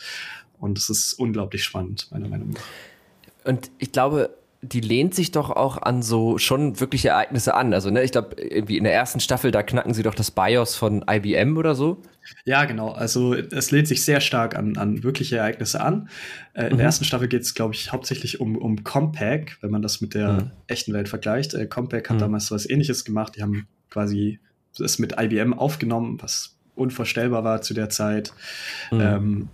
Und es ist unglaublich spannend, meiner Meinung nach. Und ich glaube, die lehnt sich doch auch an so schon wirkliche Ereignisse an. Also, ne, ich glaube, irgendwie in der ersten Staffel, da knacken sie doch das BIOS von IBM oder so. Ja, genau. Also es lehnt sich sehr stark an, an wirkliche Ereignisse an. Äh, in mhm. der ersten Staffel geht es, glaube ich, hauptsächlich um, um Compaq, wenn man das mit der mhm. echten Welt vergleicht. Äh, Compaq hat mhm. damals was ähnliches gemacht. Die haben quasi es mit IBM aufgenommen, was unvorstellbar war zu der Zeit. Mhm. Ähm,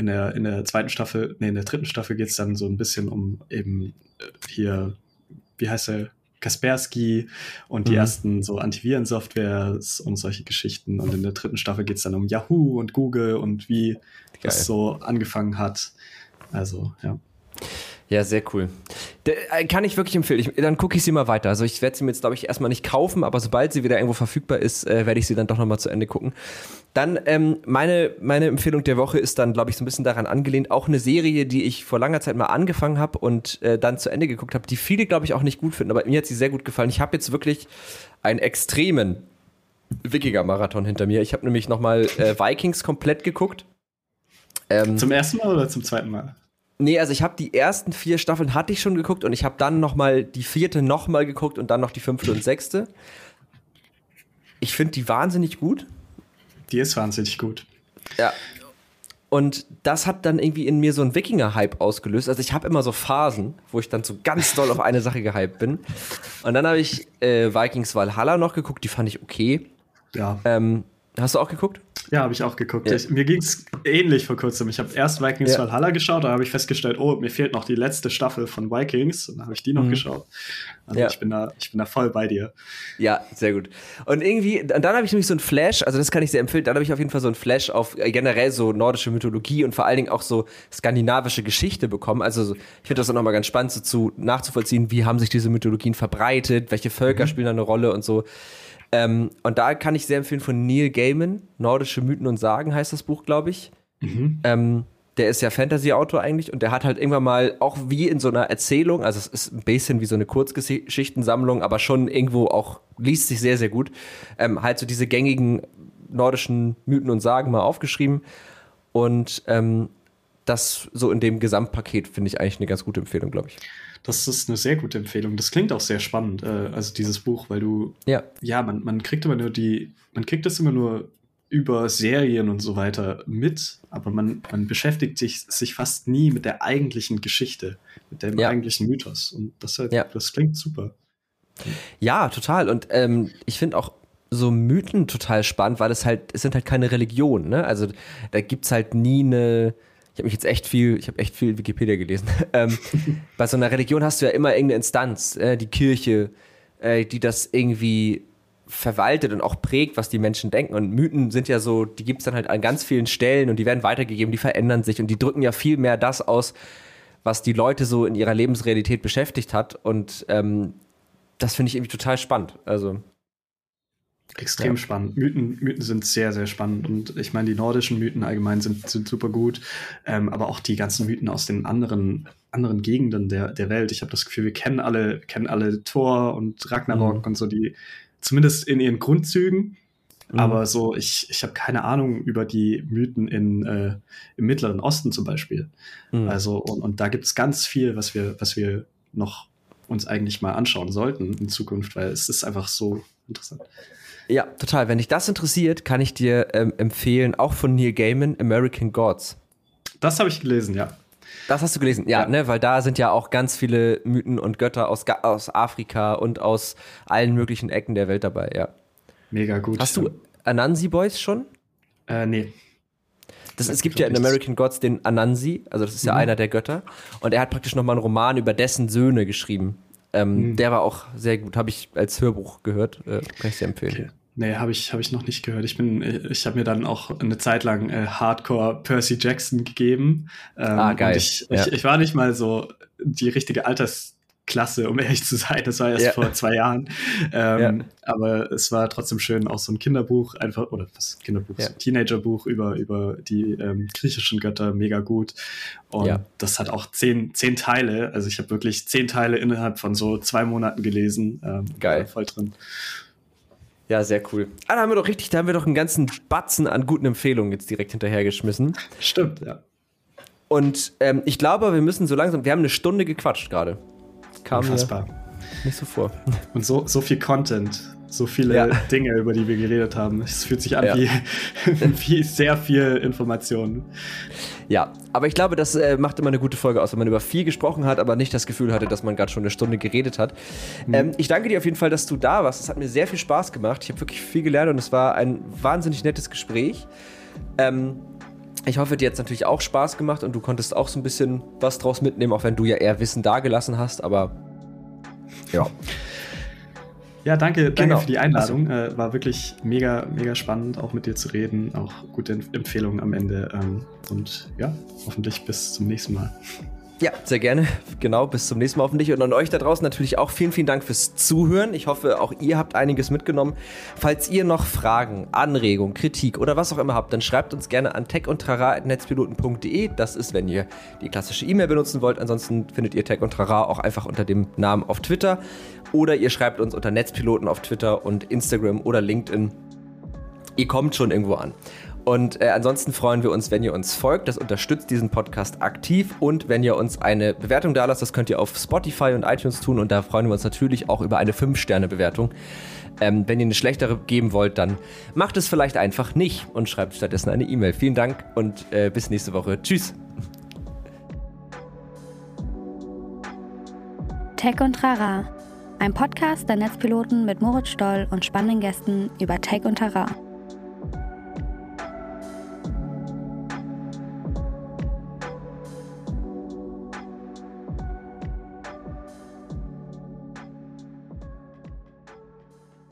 in der, in der zweiten Staffel, nee, in der dritten Staffel geht es dann so ein bisschen um eben äh, hier, wie heißt er, Kaspersky und die mhm. ersten so Antivirensoftwares und solche Geschichten. Und in der dritten Staffel geht es dann um Yahoo und Google und wie Geil. das so angefangen hat. Also, ja. Ja, sehr cool. Der, äh, kann ich wirklich empfehlen. Ich, dann gucke ich sie mal weiter. Also ich werde sie mir jetzt, glaube ich, erstmal nicht kaufen, aber sobald sie wieder irgendwo verfügbar ist, äh, werde ich sie dann doch nochmal zu Ende gucken. Dann ähm, meine, meine Empfehlung der Woche ist dann, glaube ich, so ein bisschen daran angelehnt. Auch eine Serie, die ich vor langer Zeit mal angefangen habe und äh, dann zu Ende geguckt habe, die viele, glaube ich, auch nicht gut finden. Aber mir hat sie sehr gut gefallen. Ich habe jetzt wirklich einen extremen Wikinger-Marathon hinter mir. Ich habe nämlich nochmal äh, Vikings komplett geguckt. Ähm, zum ersten Mal oder zum zweiten Mal? Nee, also ich habe die ersten vier Staffeln hatte ich schon geguckt und ich habe dann noch mal die vierte noch mal geguckt und dann noch die fünfte und sechste. Ich finde die wahnsinnig gut. Die ist wahnsinnig gut. Ja. Und das hat dann irgendwie in mir so einen Wikinger-Hype ausgelöst. Also ich habe immer so Phasen, wo ich dann so ganz doll auf eine Sache gehypt bin. Und dann habe ich äh, Vikings Valhalla noch geguckt, die fand ich okay. Ja. Ähm, hast du auch geguckt? Ja, habe ich auch geguckt. Ja. Ich, mir ging es ähnlich vor kurzem. Ich habe erst Vikings ja. Valhalla geschaut, da habe ich festgestellt, oh, mir fehlt noch die letzte Staffel von Vikings. Und dann habe ich die noch mhm. geschaut. Also ja. ich, bin da, ich bin da voll bei dir. Ja, sehr gut. Und irgendwie, dann habe ich nämlich so ein Flash, also das kann ich sehr empfehlen, dann habe ich auf jeden Fall so ein Flash auf äh, generell so nordische Mythologie und vor allen Dingen auch so skandinavische Geschichte bekommen. Also so, ich finde das auch nochmal ganz spannend so zu, nachzuvollziehen, wie haben sich diese Mythologien verbreitet, welche Völker mhm. spielen da eine Rolle und so. Ähm, und da kann ich sehr empfehlen von Neil Gaiman, Nordische Mythen und Sagen heißt das Buch, glaube ich. Mhm. Ähm, der ist ja Fantasy-Autor eigentlich und der hat halt irgendwann mal auch wie in so einer Erzählung, also es ist ein bisschen wie so eine Kurzgeschichtensammlung, aber schon irgendwo auch liest sich sehr, sehr gut, ähm, halt so diese gängigen nordischen Mythen und Sagen mal aufgeschrieben und ähm, das so in dem Gesamtpaket finde ich eigentlich eine ganz gute Empfehlung, glaube ich. Das ist eine sehr gute Empfehlung. Das klingt auch sehr spannend, äh, also dieses Buch, weil du, ja, ja man, man kriegt immer nur die, man kriegt das immer nur über Serien und so weiter mit, aber man, man beschäftigt sich, sich fast nie mit der eigentlichen Geschichte, mit dem ja. eigentlichen Mythos. Und das, halt, ja. das klingt super. Ja, total. Und ähm, ich finde auch so Mythen total spannend, weil es halt, es sind halt keine Religionen, ne? Also da gibt es halt nie eine, habe mich jetzt echt viel, ich habe echt viel Wikipedia gelesen. ähm, bei so einer Religion hast du ja immer irgendeine Instanz, äh, die Kirche, äh, die das irgendwie verwaltet und auch prägt, was die Menschen denken. Und Mythen sind ja so, die gibt es dann halt an ganz vielen Stellen und die werden weitergegeben, die verändern sich und die drücken ja viel mehr das aus, was die Leute so in ihrer Lebensrealität beschäftigt hat. Und ähm, das finde ich irgendwie total spannend. Also Extrem ja. spannend. Mythen, Mythen sind sehr, sehr spannend. Und ich meine, die nordischen Mythen allgemein sind, sind super gut. Ähm, aber auch die ganzen Mythen aus den anderen, anderen Gegenden der, der Welt. Ich habe das Gefühl, wir kennen alle, kennen alle Thor und Ragnarok mhm. und so, die zumindest in ihren Grundzügen. Mhm. Aber so, ich, ich habe keine Ahnung über die Mythen in, äh, im Mittleren Osten zum Beispiel. Mhm. Also, und, und da gibt es ganz viel, was wir, was wir noch uns eigentlich mal anschauen sollten in Zukunft, weil es ist einfach so interessant. Ja, total. Wenn dich das interessiert, kann ich dir ähm, empfehlen, auch von Neil Gaiman, American Gods. Das habe ich gelesen, ja. Das hast du gelesen, ja, ja, ne, weil da sind ja auch ganz viele Mythen und Götter aus, aus Afrika und aus allen möglichen Ecken der Welt dabei, ja. Mega gut. Hast du Anansi Boys schon? Äh, nee. Das, es gibt ja in American Gods den Anansi, also das ist ja mhm. einer der Götter. Und er hat praktisch nochmal einen Roman über dessen Söhne geschrieben. Ähm, mhm. Der war auch sehr gut, habe ich als Hörbuch gehört, äh, kann ich sehr empfehlen. Okay. Nee, habe ich, hab ich noch nicht gehört. Ich bin, ich habe mir dann auch eine Zeit lang äh, Hardcore Percy Jackson gegeben. Ähm, ah, geil. Ich, ja. ich, ich, war nicht mal so die richtige Altersklasse, um ehrlich zu sein. Das war erst ja. vor zwei Jahren. Ähm, ja. Aber es war trotzdem schön, auch so ein Kinderbuch, einfach, oder was Kinderbuch, so ein Teenagerbuch über, über die ähm, griechischen Götter, mega gut. Und das hat auch zehn, zehn Teile. Also ich habe wirklich zehn Teile innerhalb von so zwei Monaten gelesen. Ähm, geil. Voll drin. Ja, sehr cool. Ah, da haben wir doch richtig, da haben wir doch einen ganzen Batzen an guten Empfehlungen jetzt direkt hinterhergeschmissen. Stimmt, ja. Und ähm, ich glaube, wir müssen so langsam, wir haben eine Stunde gequatscht gerade. Kam Unfassbar. Nicht so vor. Und so, so viel Content so viele ja. Dinge, über die wir geredet haben. Es fühlt sich an ja. wie, wie sehr viel Information. Ja, aber ich glaube, das äh, macht immer eine gute Folge aus, wenn man über viel gesprochen hat, aber nicht das Gefühl hatte, dass man gerade schon eine Stunde geredet hat. Mhm. Ähm, ich danke dir auf jeden Fall, dass du da warst. Es hat mir sehr viel Spaß gemacht. Ich habe wirklich viel gelernt und es war ein wahnsinnig nettes Gespräch. Ähm, ich hoffe, dir hat es natürlich auch Spaß gemacht und du konntest auch so ein bisschen was draus mitnehmen, auch wenn du ja eher Wissen dagelassen hast, aber ja. Ja, danke, danke genau. für die Einladung. Äh, war wirklich mega, mega spannend, auch mit dir zu reden. Auch gute Empfehlungen am Ende. Ähm, und ja, hoffentlich bis zum nächsten Mal. Ja, sehr gerne. Genau, bis zum nächsten Mal hoffentlich. Und an euch da draußen natürlich auch vielen, vielen Dank fürs Zuhören. Ich hoffe, auch ihr habt einiges mitgenommen. Falls ihr noch Fragen, Anregungen, Kritik oder was auch immer habt, dann schreibt uns gerne an techundtrara.netzpiloten.de. Das ist, wenn ihr die klassische E-Mail benutzen wollt. Ansonsten findet ihr Tech und Trara auch einfach unter dem Namen auf Twitter. Oder ihr schreibt uns unter Netzpiloten auf Twitter und Instagram oder LinkedIn. Ihr kommt schon irgendwo an. Und äh, ansonsten freuen wir uns, wenn ihr uns folgt. Das unterstützt diesen Podcast aktiv. Und wenn ihr uns eine Bewertung da lasst, das könnt ihr auf Spotify und iTunes tun. Und da freuen wir uns natürlich auch über eine 5-Sterne-Bewertung. Ähm, wenn ihr eine schlechtere geben wollt, dann macht es vielleicht einfach nicht und schreibt stattdessen eine E-Mail. Vielen Dank und äh, bis nächste Woche. Tschüss. Tech und Rara. Ein Podcast der Netzpiloten mit Moritz Stoll und spannenden Gästen über Tech und Terrain.